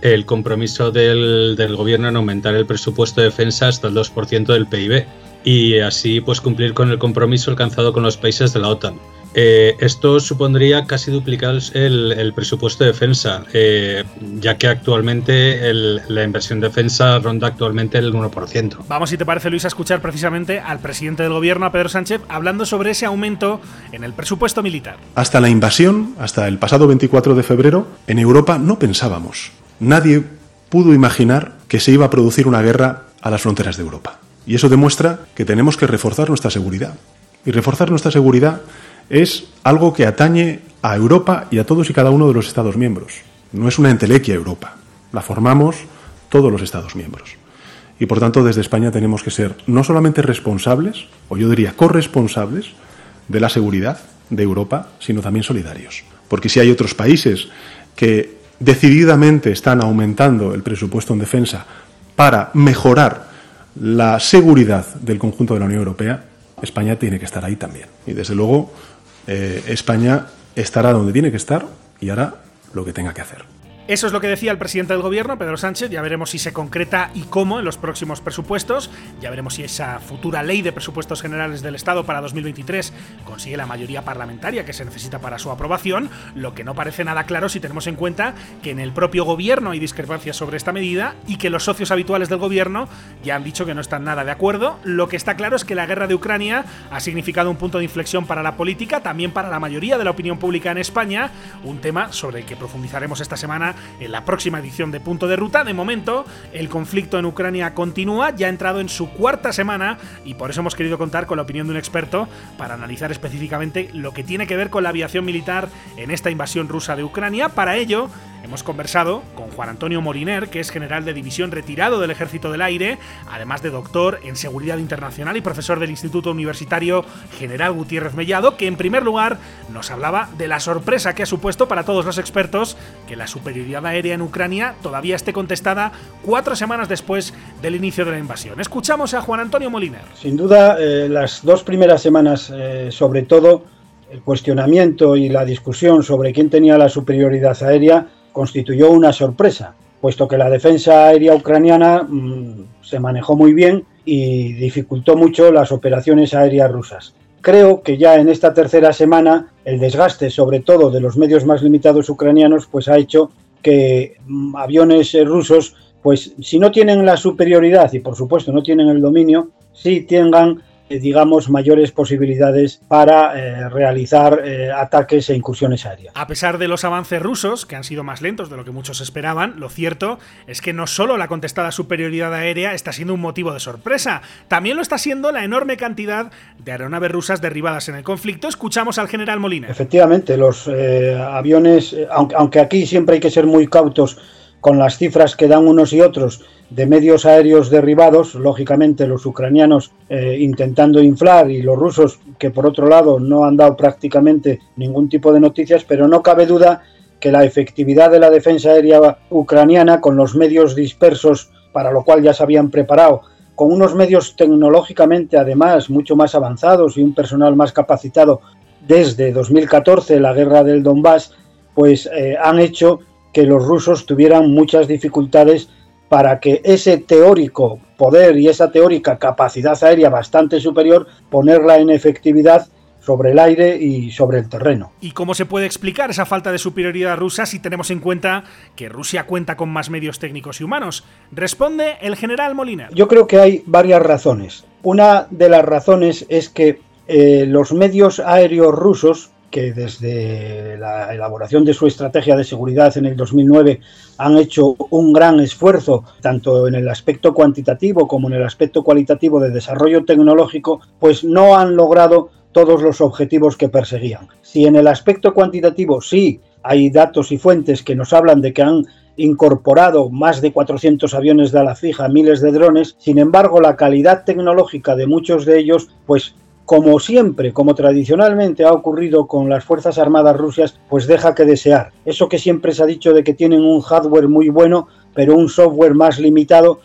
el compromiso del, gobierno en aumentar el presupuesto de defensa hasta el 2% del PIB y así pues cumplir con el compromiso alcanzado con los países de la OTAN. Eh, esto supondría casi duplicar el, presupuesto de defensa, eh, ya que actualmente la inversión de defensa ronda actualmente el 1%. Vamos, si te parece, Luis, a escuchar precisamente al presidente del gobierno, a Pedro Sánchez, hablando sobre ese aumento en el presupuesto militar. Hasta la invasión, hasta el pasado 24 de febrero, en Europa no pensábamos. Nadie pudo imaginar que se iba a producir una guerra a las fronteras de Europa. Y eso demuestra que tenemos que reforzar nuestra seguridad. Y reforzar nuestra seguridad es algo que atañe a Europa y a todos y cada uno de los Estados miembros. No es una entelequia Europa, la formamos todos los Estados miembros. Y por tanto, desde España tenemos que ser no solamente responsables, o yo diría corresponsables, de la seguridad de Europa, sino también solidarios. Porque si hay otros países que decididamente están aumentando el presupuesto en defensa para mejorar la seguridad del conjunto de la Unión Europea, España tiene que estar ahí también. Y desde luego, eh, España estará donde tiene que estar y hará lo que tenga que hacer. Eso es lo que decía el presidente del gobierno, Pedro Sánchez. Ya veremos si se concreta y cómo en los próximos presupuestos. Ya veremos si esa futura ley de presupuestos generales del Estado para 2023 consigue la mayoría parlamentaria que se necesita para su aprobación. Lo que no parece nada claro si tenemos en cuenta que en el propio gobierno hay discrepancias sobre esta medida y que los socios habituales del gobierno ya han dicho que no están nada de acuerdo. Lo que está claro es que la guerra de Ucrania ha significado un punto de inflexión para la política, también para la mayoría de la opinión pública en España, un tema sobre el que profundizaremos esta semana en la próxima edición de Punto de Ruta. De momento, el conflicto en Ucrania continúa, ya ha entrado en su cuarta semana y por eso hemos querido contar con la opinión de un experto para analizar específicamente lo que tiene que ver con la aviación militar en esta invasión rusa de Ucrania. Para ello, Hemos conversado con Juan Antonio Moriner, que es general de división retirado del Ejército del Aire, además de doctor en Seguridad Internacional y profesor del Instituto Universitario General Gutiérrez Mellado, que en primer lugar nos hablaba de la sorpresa que ha supuesto para todos los expertos que la superioridad aérea en Ucrania todavía esté contestada cuatro semanas después del inicio de la invasión. Escuchamos a Juan Antonio Moliner. Sin duda, eh, las dos primeras semanas, eh, sobre todo, el cuestionamiento y la discusión sobre quién tenía la superioridad aérea constituyó una sorpresa, puesto que la defensa aérea ucraniana mm, se manejó muy bien y dificultó mucho las operaciones aéreas rusas. Creo que ya en esta tercera semana el desgaste, sobre todo de los medios más limitados ucranianos, pues ha hecho que mm, aviones eh, rusos, pues si no tienen la superioridad y por supuesto no tienen el dominio, sí tengan digamos, mayores posibilidades para eh, realizar eh, ataques e incursiones aéreas. A pesar de los avances rusos, que han sido más lentos de lo que muchos esperaban, lo cierto es que no solo la contestada superioridad aérea está siendo un motivo de sorpresa, también lo está siendo la enorme cantidad de aeronaves rusas derribadas en el conflicto. Escuchamos al general Molina. Efectivamente, los aviones, aunque, aunque aquí siempre hay que ser muy cautos con las cifras que dan unos y otros, de medios aéreos derribados, lógicamente los ucranianos eh, intentando inflar y los rusos que por otro lado no han dado prácticamente ningún tipo de noticias, pero no cabe duda que la efectividad de la defensa aérea ucraniana con los medios dispersos para lo cual ya se habían preparado, con unos medios tecnológicamente además mucho más avanzados y un personal más capacitado desde 2014, la guerra del Donbass, pues eh, han hecho que los rusos tuvieran muchas dificultades para que ese teórico poder y esa teórica capacidad aérea bastante superior ponerla en efectividad sobre el aire y sobre el terreno. ¿Y cómo se puede explicar esa falta de superioridad rusa si tenemos en cuenta que Rusia cuenta con más medios técnicos y humanos? Responde el general Molina. Yo creo que hay varias razones. Una de las razones es que eh, los medios aéreos rusos que desde la elaboración de su estrategia de seguridad en el 2009 han hecho un gran esfuerzo, tanto en el aspecto cuantitativo como en el aspecto cualitativo de desarrollo tecnológico, pues no han logrado todos los objetivos que perseguían. Si en el aspecto cuantitativo sí hay datos y fuentes que nos hablan de que han incorporado más de 400 aviones de ala fija, miles de drones, sin embargo la calidad tecnológica de muchos de ellos pues como siempre, como tradicionalmente ha ocurrido con las Fuerzas Armadas rusas, pues deja que desear. Eso que siempre se ha dicho de que tienen un hardware muy bueno, pero un software más limitado,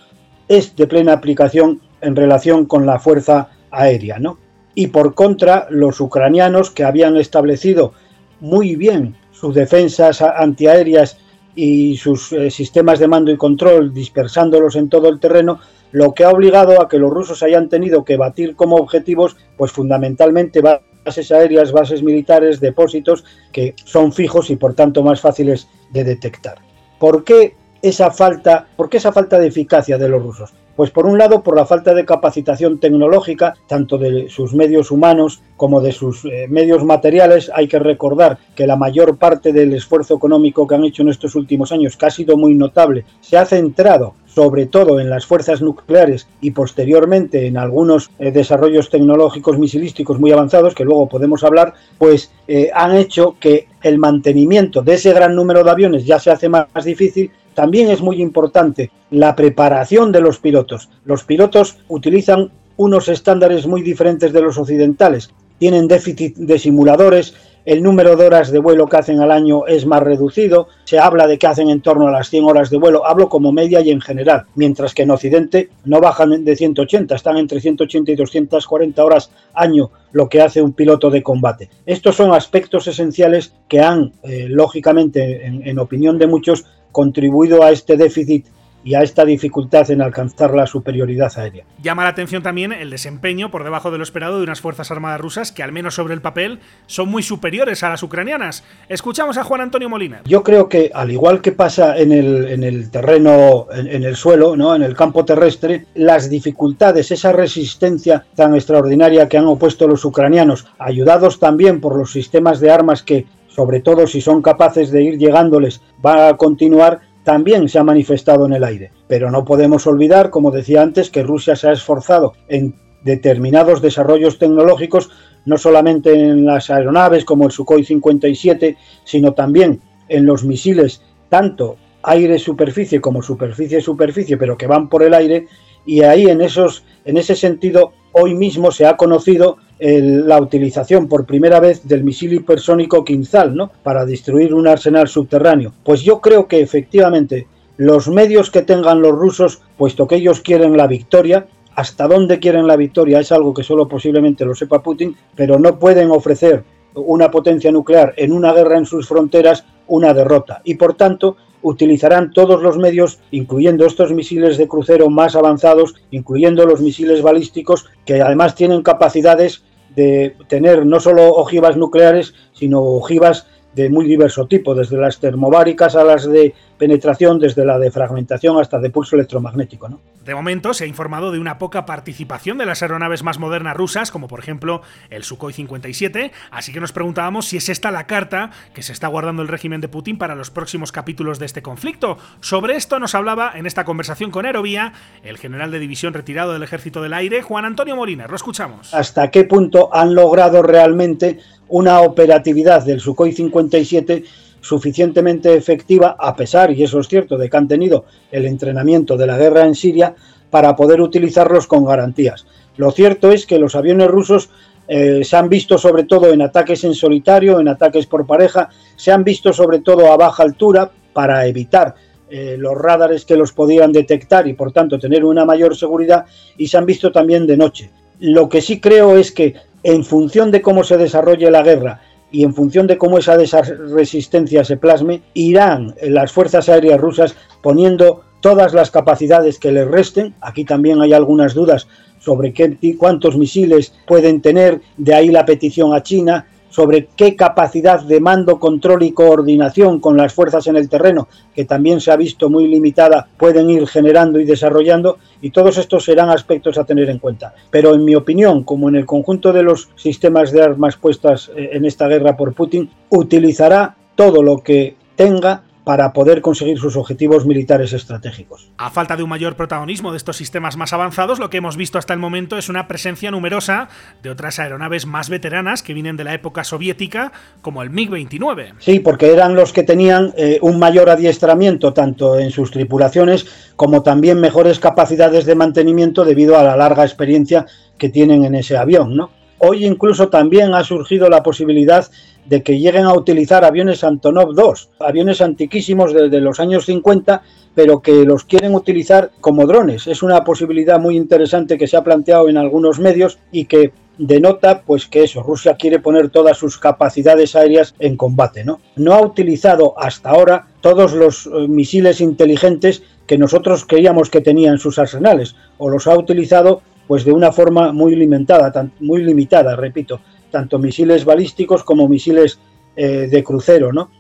es de plena aplicación en relación con la Fuerza Aérea, ¿no? Y por contra, los ucranianos que habían establecido muy bien sus defensas antiaéreas y sus eh, sistemas de mando y control dispersándolos en todo el terreno, lo que ha obligado a que los rusos hayan tenido que batir como objetivos, pues fundamentalmente bases aéreas, bases militares, depósitos que son fijos y por tanto más fáciles de detectar. ¿Por qué esa falta, por qué esa falta de eficacia de los rusos? Pues por un lado por la falta de capacitación tecnológica, tanto de sus medios humanos como de sus eh, medios materiales. Hay que recordar que la mayor parte del esfuerzo económico que han hecho en estos últimos años, que ha sido muy notable, se ha centrado sobre todo en las fuerzas nucleares y posteriormente en algunos eh, desarrollos tecnológicos misilísticos muy avanzados, que luego podemos hablar, pues eh, han hecho que el mantenimiento de ese gran número de aviones ya se hace más difícil también es muy importante la preparación de los pilotos. Los pilotos utilizan unos estándares muy diferentes de los occidentales. Tienen déficit de simuladores, el número de horas de vuelo que hacen al año es más reducido, se habla de que hacen en torno a las 100 horas de vuelo, hablo como media y en general, mientras que en Occidente no bajan de 180, están entre 180 y 240 horas año lo que hace un piloto de combate. Estos son aspectos esenciales que han, eh, lógicamente, en opinión de muchos, contribuido a este déficit y a esta dificultad en alcanzar la superioridad aérea. Llama la atención también el desempeño por debajo de lo esperado de unas Fuerzas Armadas rusas que, al menos sobre el papel, son muy superiores a las ucranianas. Escuchamos a Juan Antonio Molina. Yo creo que, al igual que pasa en el, en el terreno, en, el suelo, ¿no? en el campo terrestre, las dificultades, esa resistencia tan extraordinaria que han opuesto los ucranianos, ayudados también por los sistemas de armas que, sobre todo si son capaces de ir llegándoles, va a continuar también se ha manifestado en el aire. Pero no podemos olvidar, como decía antes, que Rusia se ha esforzado en determinados desarrollos tecnológicos, no solamente en las aeronaves como el Sukhoi 57, sino también en los misiles, tanto aire-superficie como superficie-superficie, pero que van por el aire, y ahí en, esos, en ese sentido, hoy mismo se ha conocido la utilización por primera vez del misil hipersónico Kinzhal, ¿no? Para destruir un arsenal subterráneo. Pues yo creo que efectivamente los medios que tengan los rusos, puesto que ellos quieren la victoria, hasta dónde quieren la victoria es algo que solo posiblemente lo sepa Putin, pero no pueden ofrecer una potencia nuclear en una guerra en sus fronteras una derrota. Y por tanto, utilizarán todos los medios, incluyendo estos misiles de crucero más avanzados, incluyendo los misiles balísticos, que además tienen capacidades de tener no solo ojivas nucleares, sino ojivas de muy diverso tipo, desde las termobáricas a las de penetración, desde la de fragmentación hasta de pulso electromagnético. ¿no? De momento se ha informado de una poca participación de las aeronaves más modernas rusas, como por ejemplo el Sukhoi 57, así que nos preguntábamos si es esta la carta que se está guardando el régimen de Putin para los próximos capítulos de este conflicto. Sobre esto nos hablaba en esta conversación con Aerovía el general de división retirado del Ejército del Aire, Juan Antonio Molina. Lo escuchamos. ¿Hasta qué punto han logrado realmente una operatividad del Sukhoi 57 suficientemente efectiva, a pesar, y eso es cierto, de que han tenido el entrenamiento de la guerra en Siria, para poder utilizarlos con garantías. Lo cierto es que los aviones rusos eh, se han visto sobre todo en ataques en solitario, en ataques por pareja, se han visto sobre todo a baja altura para evitar eh, los radares que los podían detectar y por tanto tener una mayor seguridad y se han visto también de noche. Lo que sí creo es que en función de cómo se desarrolle la guerra y en función de cómo esa resistencia se plasme, irán las fuerzas aéreas rusas poniendo todas las capacidades que les resten. Aquí también hay algunas dudas sobre qué, cuántos misiles pueden tener, de ahí la petición a China, sobre qué capacidad de mando, control y coordinación con las fuerzas en el terreno, que también se ha visto muy limitada, pueden ir generando y desarrollando, y todos estos serán aspectos a tener en cuenta. Pero en mi opinión, como en el conjunto de los sistemas de armas puestas eh, en esta guerra por Putin, utilizará todo lo que tenga para poder conseguir sus objetivos militares estratégicos. A falta de un mayor protagonismo de estos sistemas más avanzados, lo que hemos visto hasta el momento es una presencia numerosa de otras aeronaves más veteranas que vienen de la época soviética, como el MiG-29. Sí, porque eran los que tenían eh, un mayor adiestramiento tanto en sus tripulaciones como también mejores capacidades de mantenimiento debido a la larga experiencia que tienen en ese avión, ¿no? Hoy incluso también ha surgido la posibilidad de que lleguen a utilizar aviones Antonov 2, aviones antiquísimos desde los años 50, pero que los quieren utilizar como drones. Es una posibilidad muy interesante que se ha planteado en algunos medios y que denota pues que eso, Rusia quiere poner todas sus capacidades aéreas en combate, ¿no? No ha utilizado hasta ahora todos los eh, misiles inteligentes que nosotros creíamos que tenía en sus arsenales, o los ha utilizado pues de una forma muy limitada, muy limitada, repito, tanto misiles balísticos como misiles eh, de crucero, ¿no?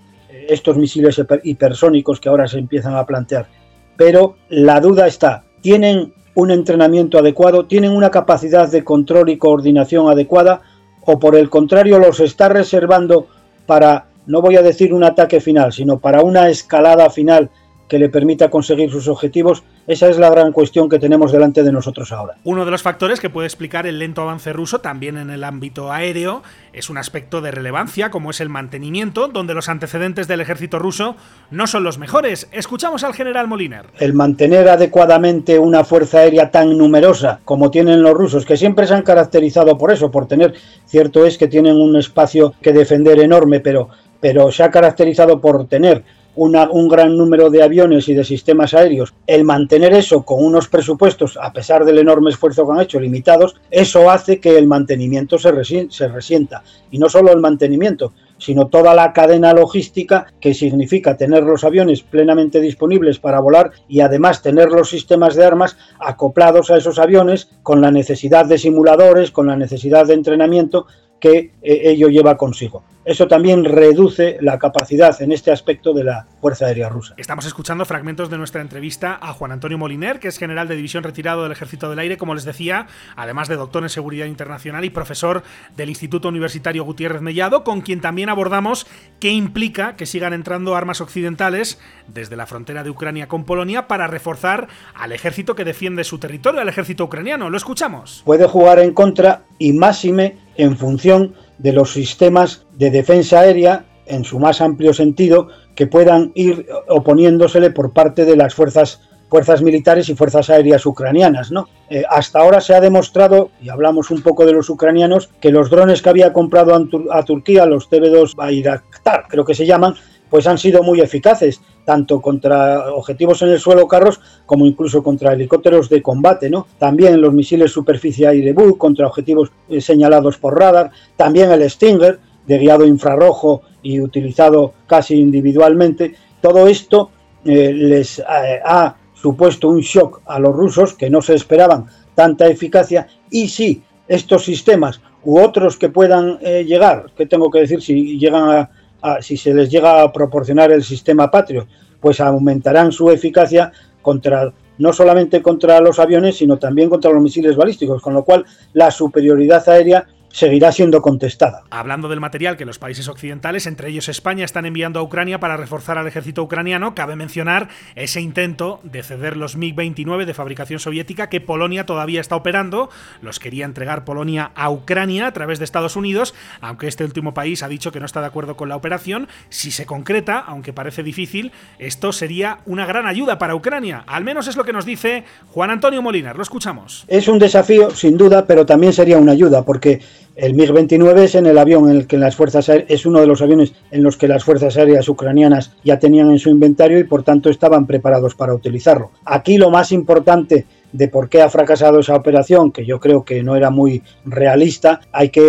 Estos misiles hipersónicos que ahora se empiezan a plantear. Pero la duda está, ¿tienen un entrenamiento adecuado? ¿Tienen una capacidad de control y coordinación adecuada? ¿O por el contrario los está reservando para, no voy a decir un ataque final, sino para una escalada final que le permita conseguir sus objetivos, esa es la gran cuestión que tenemos delante de nosotros ahora. Uno de los factores que puede explicar el lento avance ruso también en el ámbito aéreo es un aspecto de relevancia como es el mantenimiento, donde los antecedentes del ejército ruso no son los mejores. Escuchamos al general Moliner. El mantener adecuadamente una fuerza aérea tan numerosa como tienen los rusos, que siempre se han caracterizado por eso, por tener, cierto es que tienen un espacio que defender enorme, pero, pero se ha caracterizado por tener un gran número de aviones y de sistemas aéreos, el mantener eso con unos presupuestos, a pesar del enorme esfuerzo que han hecho, limitados, eso hace que el mantenimiento se, se resienta. Y no solo el mantenimiento, sino toda la cadena logística que significa tener los aviones plenamente disponibles para volar y además tener los sistemas de armas acoplados a esos aviones con la necesidad de simuladores, con la necesidad de entrenamiento que eh, ello lleva consigo. Eso también reduce la capacidad en este aspecto de la Fuerza Aérea Rusa. Estamos escuchando fragmentos de nuestra entrevista a Juan Antonio Moliner, que es general de división retirado del Ejército del Aire, como les decía, además de doctor en Seguridad Internacional y profesor del Instituto Universitario Gutiérrez Mellado, con quien también abordamos qué implica que sigan entrando armas occidentales desde la frontera de Ucrania con Polonia para reforzar al ejército que defiende su territorio, al ejército ucraniano. Lo escuchamos. Puede jugar en contra y máxime en función de los sistemas de defensa aérea en su más amplio sentido que puedan ir oponiéndosele por parte de las fuerzas fuerzas militares y fuerzas aéreas ucranianas. ¿no? Eh, hasta ahora se ha demostrado, y hablamos un poco de los ucranianos, que los drones que había comprado a, Turquía, los TB2 Bayraktar, creo que se llaman, pues han sido muy eficaces, tanto contra objetivos en el suelo carros como incluso contra helicópteros de combate, ¿no? También los misiles superficie aire Bull contra objetivos eh, señalados por radar, también el Stinger de guiado infrarrojo y utilizado casi individualmente. Todo esto eh, les eh, ha supuesto un shock a los rusos que no se esperaban tanta eficacia y si estos sistemas u otros que puedan llegar, que tengo que decir si llegan a si se les llega a proporcionar el sistema Patrio, pues aumentarán su eficacia contra no solamente contra los aviones, sino también contra los misiles balísticos, con lo cual la superioridad aérea seguirá siendo contestada. Hablando del material que los países occidentales, entre ellos España, están enviando a Ucrania para reforzar al ejército ucraniano, cabe mencionar ese intento de ceder los MiG-29 de fabricación soviética que Polonia todavía está operando. Los quería entregar Polonia a Ucrania a través de Estados Unidos, aunque este último país ha dicho que no está de acuerdo con la operación. Si se concreta, aunque parece difícil, esto sería una gran ayuda para Ucrania. Al menos es lo que nos dice Juan Antonio Molinar. Lo escuchamos. Es un desafío, sin duda, pero también sería una ayuda, porque el MiG-29 es en el avión en el que las fuerzas es uno de los aviones en los que las fuerzas aéreas ucranianas ya tenían en su inventario y por tanto estaban preparados para utilizarlo. Aquí lo más importante de por qué ha fracasado esa operación, que yo creo que no era muy realista, hay que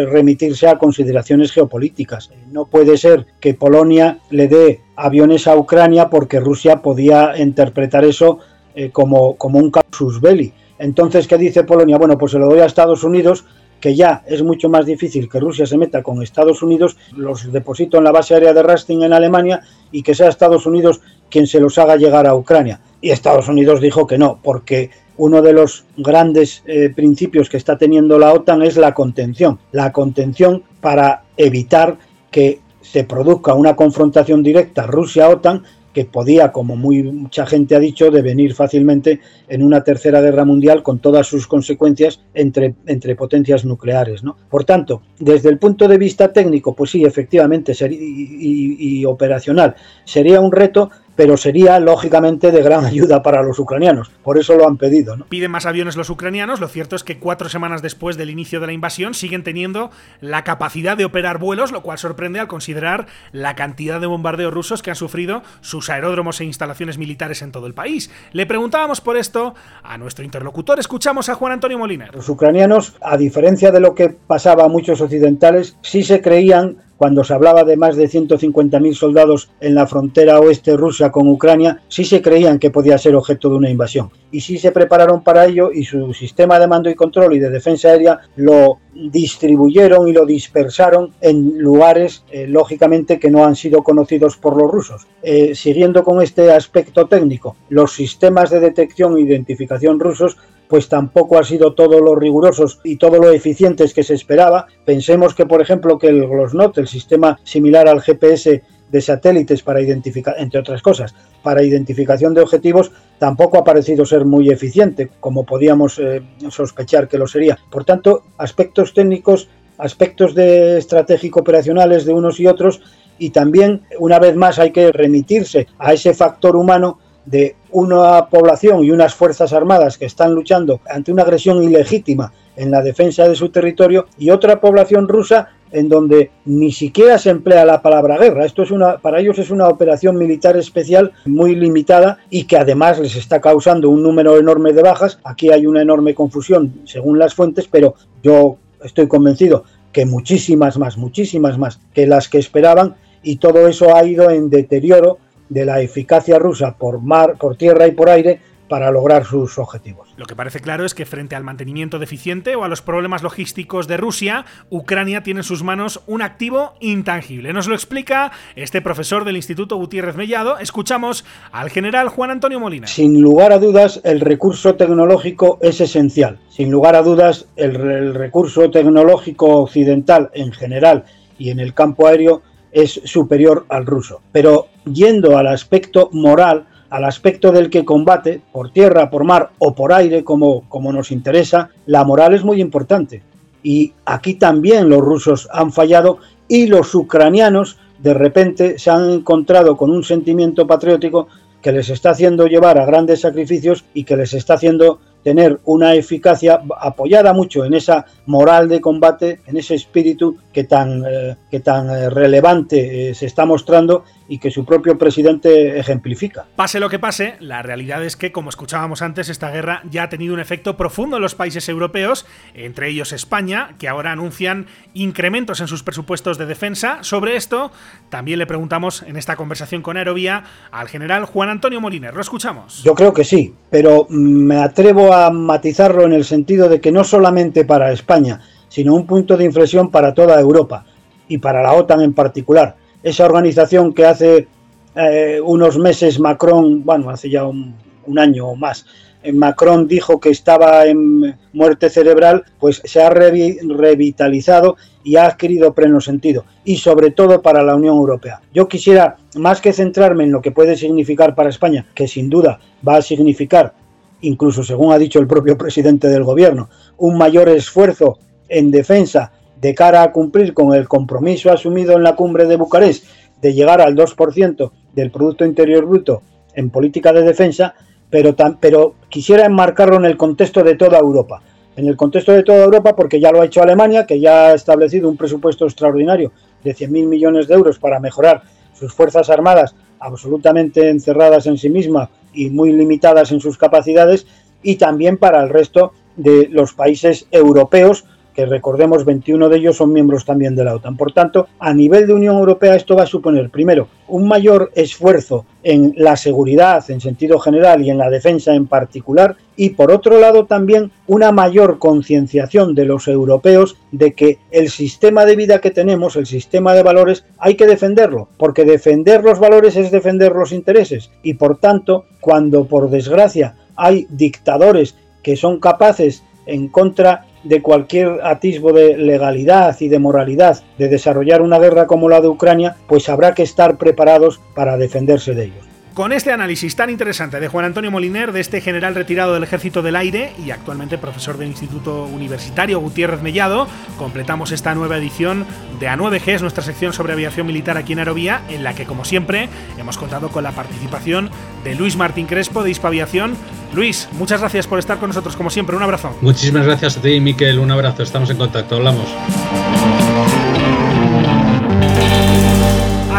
eh, remitirse a consideraciones geopolíticas. No puede ser que Polonia le dé aviones a Ucrania porque Rusia podía interpretar eso eh, como, como un casus belli. Entonces, ¿qué dice Polonia? Bueno, pues se lo doy a Estados Unidos que ya es mucho más difícil que Rusia se meta con Estados Unidos, los deposito en la base aérea de Rastin en Alemania y que sea Estados Unidos quien se los haga llegar a Ucrania. Y Estados Unidos dijo que no, porque uno de los grandes eh, principios que está teniendo la OTAN es la contención. La contención para evitar que se produzca una confrontación directa Rusia-OTAN que podía, como muy, mucha gente ha dicho, devenir fácilmente en una tercera guerra mundial con todas sus consecuencias entre, potencias nucleares. ¿no? Por tanto, desde el punto de vista técnico, pues sí, efectivamente, y operacional, sería un reto, pero sería lógicamente de gran ayuda para los ucranianos. Por eso lo han pedido. ¿no? Piden más aviones los ucranianos. Lo cierto es que cuatro semanas después del inicio de la invasión siguen teniendo la capacidad de operar vuelos, lo cual sorprende al considerar la cantidad de bombardeos rusos que han sufrido sus aeródromos e instalaciones militares en todo el país. Le preguntábamos por esto a nuestro interlocutor. Escuchamos a Juan Antonio Moliner. Los ucranianos, a diferencia de lo que pasaba a muchos occidentales, sí se creían cuando se hablaba de más de 150.000 soldados en la frontera oeste rusa con Ucrania, sí se creían que podía ser objeto de una invasión. Y sí se prepararon para ello y su sistema de mando y control y de defensa aérea lo distribuyeron y lo dispersaron en lugares, eh, lógicamente, que no han sido conocidos por los rusos. Eh, siguiendo con este aspecto técnico, los sistemas de detección e identificación rusos pues tampoco ha sido todo lo rigurosos y todo lo eficientes que se esperaba. Pensemos que, por ejemplo, que el GLOSNOT, el sistema similar al GPS de satélites para identificar, entre otras cosas, para identificación de objetivos, tampoco ha parecido ser muy eficiente, como podíamos eh, sospechar que lo sería. Por tanto, aspectos técnicos, aspectos de estratégico operacionales de unos y otros, y también, una vez más, hay que remitirse a ese factor humano de una población y unas fuerzas armadas que están luchando ante una agresión ilegítima en la defensa de su territorio y otra población rusa en donde ni siquiera se emplea la palabra guerra. Esto es una, para ellos es una operación militar especial muy limitada y que además les está causando un número enorme de bajas. Aquí hay una enorme confusión según las fuentes, pero yo estoy convencido que muchísimas más, muchísimas más que las que esperaban y todo eso ha ido en deterioro de la eficacia rusa por mar, por tierra y por aire para lograr sus objetivos. Lo que parece claro es que frente al mantenimiento deficiente o a los problemas logísticos de Rusia, Ucrania tiene en sus manos un activo intangible. Nos lo explica este profesor del Instituto Gutiérrez Mellado. Escuchamos al general Juan Antonio Molina. Sin lugar a dudas, el recurso tecnológico es esencial. Sin lugar a dudas, el, el recurso tecnológico occidental en general y en el campo aéreo es superior al ruso. Pero yendo al aspecto moral, al aspecto del que combate, por tierra, por mar o por aire, como, como nos interesa, la moral es muy importante. Y aquí también los rusos han fallado y los ucranianos de repente se han encontrado con un sentimiento patriótico que les está haciendo llevar a grandes sacrificios y que les está haciendo tener una eficacia apoyada mucho en esa moral de combate, en ese espíritu que tan, eh, que tan eh, relevante eh, se está mostrando y que su propio presidente ejemplifica. Pase lo que pase, la realidad es que, como escuchábamos antes, esta guerra ya ha tenido un efecto profundo en los países europeos, entre ellos España, que ahora anuncian incrementos en sus presupuestos de defensa. Sobre esto, también le preguntamos en esta conversación con Aerovía al general Juan Antonio Moliner. ¿Lo escuchamos? Yo creo que sí, pero me atrevo a matizarlo en el sentido de que no solamente para España, sino un punto de inflexión para toda Europa y para la OTAN en particular esa organización que hace eh, unos meses Macron, bueno, hace ya un, año o más, eh, Macron dijo que estaba en muerte cerebral, pues se ha revitalizado y ha adquirido pleno sentido, y sobre todo para la Unión Europea. Yo quisiera, más que centrarme en lo que puede significar para España, que sin duda va a significar, incluso según ha dicho el propio presidente del gobierno, un mayor esfuerzo en defensa de cara a cumplir con el compromiso asumido en la cumbre de Bucarest de llegar al 2% del Producto Interior Bruto en política de defensa, pero, pero quisiera enmarcarlo en el contexto de toda Europa. En el contexto de toda Europa, porque ya lo ha hecho Alemania, que ya ha establecido un presupuesto extraordinario de 100.000 millones de euros para mejorar sus Fuerzas Armadas absolutamente encerradas en sí mismas y muy limitadas en sus capacidades, y también para el resto de los países europeos que recordemos 21 de ellos son miembros también de la OTAN. Por tanto, a nivel de Unión Europea esto va a suponer, primero, un mayor esfuerzo en la seguridad en sentido general y en la defensa en particular, y por otro lado también una mayor concienciación de los europeos de que el sistema de vida que tenemos, el sistema de valores, hay que defenderlo, porque defender los valores es defender los intereses, y por tanto, cuando por desgracia hay dictadores que son capaces en contra de cualquier atisbo de legalidad y de moralidad de desarrollar una guerra como la de Ucrania, pues habrá que estar preparados para defenderse de ellos. Con este análisis tan interesante de Juan Antonio Moliner, de este general retirado del Ejército del Aire y actualmente profesor del Instituto Universitario Gutiérrez Mellado, completamos esta nueva edición de A9G, es nuestra sección sobre aviación militar aquí en Aerovía, en la que, como siempre, hemos contado con la participación de Luis Martín Crespo de Hispaviación. Luis, muchas gracias por estar con nosotros, como siempre, un abrazo. Muchísimas gracias a ti, Miquel, un abrazo, estamos en contacto, hablamos.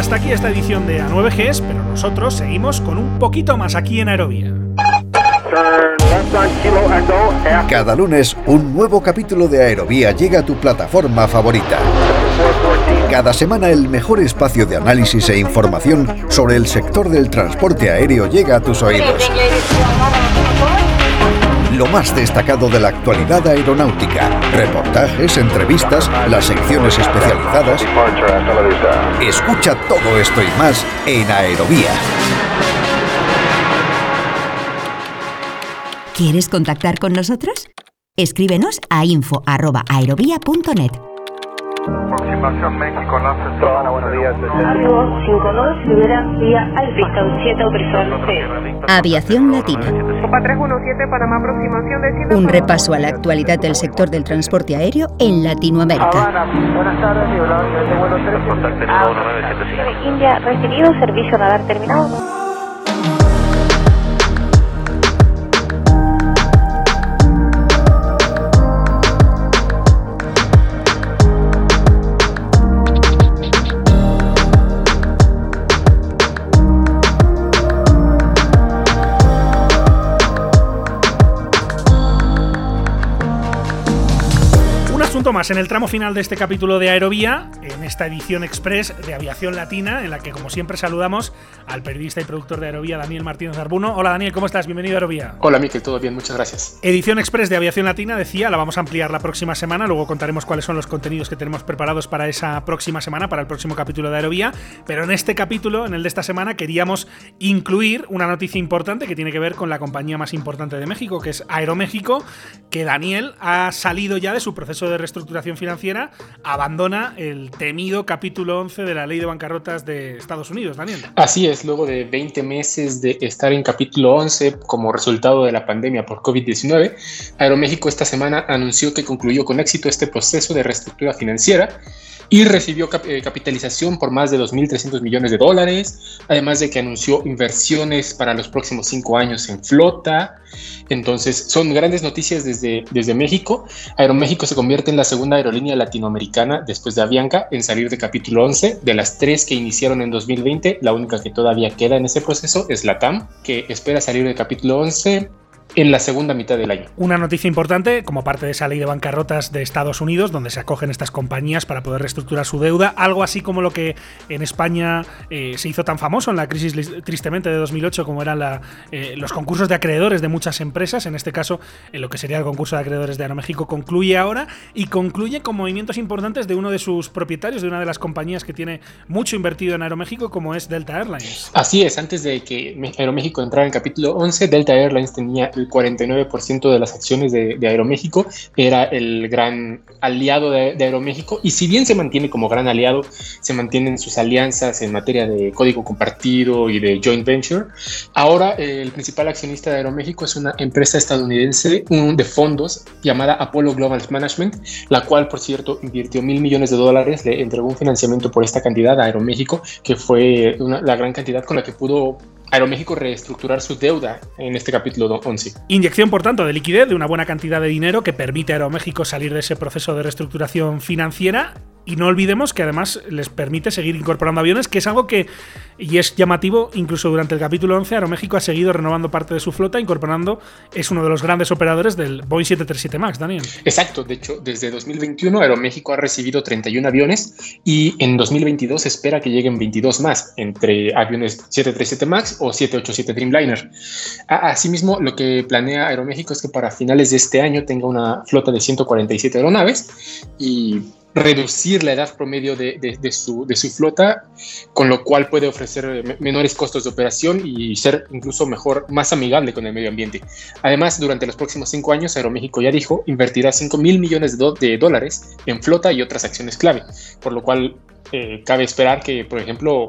Hasta aquí esta edición de A9Gs, pero nosotros seguimos con un poquito más aquí en Aerovía. Cada lunes, un nuevo capítulo de Aerovía llega a tu plataforma favorita. Cada semana el mejor espacio de análisis e información sobre el sector del transporte aéreo llega a tus oídos lo más destacado de la actualidad aeronáutica, reportajes, entrevistas, las secciones especializadas. Escucha todo esto y más en Aerovía. ¿Quieres contactar con nosotros? Escríbenos a info.aerovía.net. Aproximación México, no buenos días. Argo libera vía Alfa, 7 autorizado Aviación Latina. Copa 317, Panamá, aproximación de Un repaso a la actualidad del sector del transporte aéreo en Latinoamérica. Habana, buenas tardes, de vuelo 13. India, recibido, servicio radar terminado. Más, en el tramo final de este capítulo de Aerovía, en esta edición express de Aviación Latina, en la que como siempre saludamos al periodista y productor de Aerovía, Daniel Martínez Arbuno. Hola Daniel, ¿cómo estás? Bienvenido a Aerovía. Hola Miquel, todo bien, muchas gracias. Edición express de Aviación Latina, decía, la vamos a ampliar la próxima semana, luego contaremos cuáles son los contenidos que tenemos preparados para esa próxima semana, para el próximo capítulo de Aerovía, pero en este capítulo, en el de esta semana, queríamos incluir una noticia importante que tiene que ver con la compañía más importante de México, que es Aeroméxico, que Daniel ha salido ya de su proceso de de reestructuración financiera abandona el temido capítulo 11 de la ley de bancarrotas de Estados Unidos, Daniel. Así es, luego de 20 meses de estar en capítulo 11 como resultado de la pandemia por COVID-19, Aeroméxico esta semana anunció que concluyó con éxito este proceso de reestructura financiera y recibió eh, capitalización por más de 2.300 millones de dólares, además de que anunció inversiones para los próximos cinco años en flota. Entonces, son grandes noticias desde, desde México. Aeroméxico se convierte en la segunda aerolínea latinoamericana después de Avianca en salir de capítulo 11. De las tres que iniciaron en 2020, la única que todavía queda en ese proceso es la TAM, que espera salir de capítulo 11 en la segunda mitad del año. Una noticia importante, como parte de esa ley de bancarrotas de Estados Unidos, donde se acogen estas compañías para poder reestructurar su deuda, algo así como lo que en España eh, se hizo tan famoso en la crisis tristemente de 2008, como eran la, eh, los concursos de acreedores de muchas empresas, en este caso en lo que sería el concurso de acreedores de Aeroméxico, concluye ahora y concluye con movimientos importantes de uno de sus propietarios, de una de las compañías que tiene mucho invertido en Aeroméxico, como es Delta Airlines. Así es, antes de que Aeroméxico entrara en el capítulo 11, Delta Airlines tenía el 49% de las acciones de, Aeroméxico, era el gran aliado de, Aeroméxico y si bien se mantiene como gran aliado, se mantienen sus alianzas en materia de código compartido y de joint venture. Ahora eh, el principal accionista de Aeroméxico es una empresa estadounidense de fondos llamada Apollo Global Management, la cual por cierto invirtió mil millones de dólares, le entregó un financiamiento por esta cantidad a Aeroméxico, que fue la gran cantidad con la que pudo Aeroméxico reestructurar su deuda en este capítulo 11. Inyección, por tanto, de liquidez de una buena cantidad de dinero que permite a Aeroméxico salir de ese proceso de reestructuración financiera y no olvidemos que además les permite seguir incorporando aviones, que es algo que, y es llamativo, incluso durante el capítulo 11, Aeroméxico ha seguido renovando parte de su flota, incorporando, es uno de los grandes operadores del Boeing 737 MAX, Daniel. Exacto, de hecho, desde 2021 Aeroméxico ha recibido 31 aviones y en 2022 espera que lleguen 22 más, entre aviones 737 MAX o 787 Dreamliner. Asimismo, lo que planea Aeroméxico es que para finales de este año tenga una flota de 147 aeronaves y reducir la edad promedio de, de, su, de, su, flota, con lo cual puede ofrecer menores costos de operación y ser incluso mejor, más amigable con el medio ambiente. Además, durante los próximos cinco años, Aeroméxico ya dijo, invertirá 5 mil millones de, dólares en flota y otras acciones clave, por lo cual eh, cabe esperar que, por ejemplo,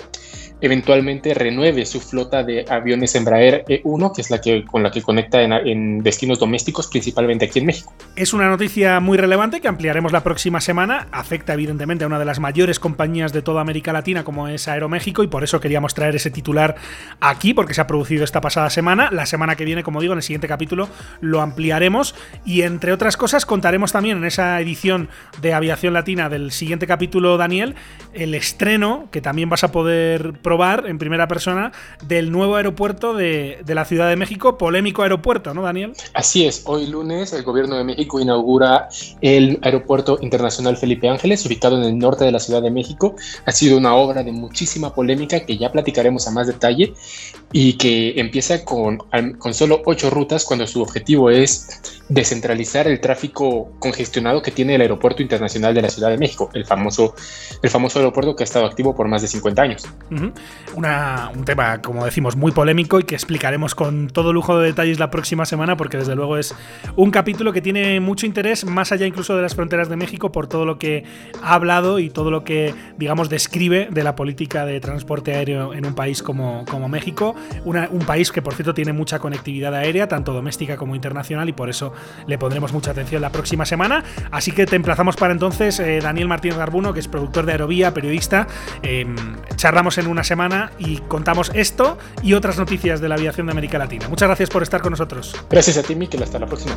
eventualmente renueve su flota de aviones Embraer E1, que es la que con la que conecta en, destinos domésticos, principalmente aquí en México. Es una noticia muy relevante que ampliaremos la próxima semana. Afecta evidentemente a una de las mayores compañías de toda América Latina como es Aeroméxico y por eso queríamos traer ese titular aquí porque se ha producido esta pasada semana. La semana que viene, como digo, en el siguiente capítulo lo ampliaremos y entre otras cosas contaremos también en esa edición de Aviación Latina del siguiente capítulo, Daniel, el estreno que también vas a poder probar en primera persona del nuevo aeropuerto de, la Ciudad de México, polémico aeropuerto, ¿no, Daniel? Así es, hoy lunes el gobierno de México inaugura el Aeropuerto Internacional Felipe Ángeles, ubicado en el norte de la Ciudad de México. Ha sido una obra de muchísima polémica que ya platicaremos a más detalle y que empieza con, con solo ocho rutas cuando su objetivo es descentralizar el tráfico congestionado que tiene el Aeropuerto Internacional de la Ciudad de México, el famoso, el famoso aeropuerto que ha estado activo por más de 50 años. Un tema, como decimos, muy polémico y que explicaremos con todo lujo de detalles la próxima semana porque desde luego es un capítulo que tiene mucho interés más allá incluso de las fronteras de México por todo lo que ha hablado y todo lo que, digamos, describe de la política de transporte aéreo en un país como, como México, un país que por cierto tiene mucha conectividad aérea, tanto doméstica como internacional y por eso le pondremos mucha atención la próxima semana. Así que te emplazamos para entonces, eh, Daniel Martínez Garbuno, que es productor de Aerovía, periodista. Em, charlamos en una semana y contamos esto y otras noticias de la aviación de América Latina. Muchas gracias por estar con nosotros. Gracias a ti, Miquel. Hasta la próxima.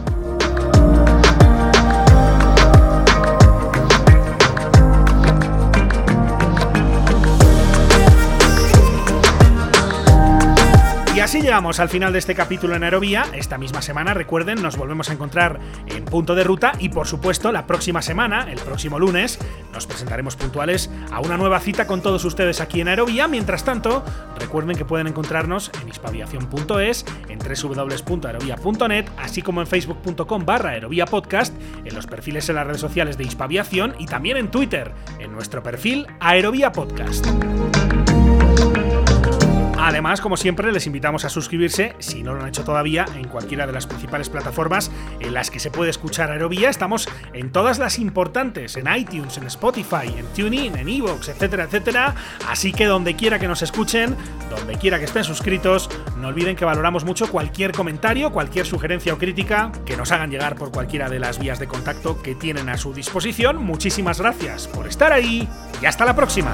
Así llegamos al final de este capítulo en Aerovía. Esta misma semana, recuerden, nos volvemos a encontrar en punto de ruta y por supuesto la próxima semana, el próximo lunes, nos presentaremos puntuales a una nueva cita con todos ustedes aquí en Aerovía. Mientras tanto, recuerden que pueden encontrarnos en hispaviación.es, en www.aerovía.net, así como en facebook.com barra aerovía podcast, en los perfiles en las redes sociales de Hispaviación y también en Twitter, en nuestro perfil Aerovía Podcast. Además, como siempre, les invitamos a suscribirse, si no lo han hecho todavía, en cualquiera de las principales plataformas en las que se puede escuchar Aerovía. Estamos en todas las importantes, en iTunes, en Spotify, en TuneIn, en Evox, etcétera, etcétera. Así que donde quiera que nos escuchen, donde quiera que estén suscritos, no olviden que valoramos mucho cualquier comentario, cualquier sugerencia o crítica que nos hagan llegar por cualquiera de las vías de contacto que tienen a su disposición. Muchísimas gracias por estar ahí y hasta la próxima.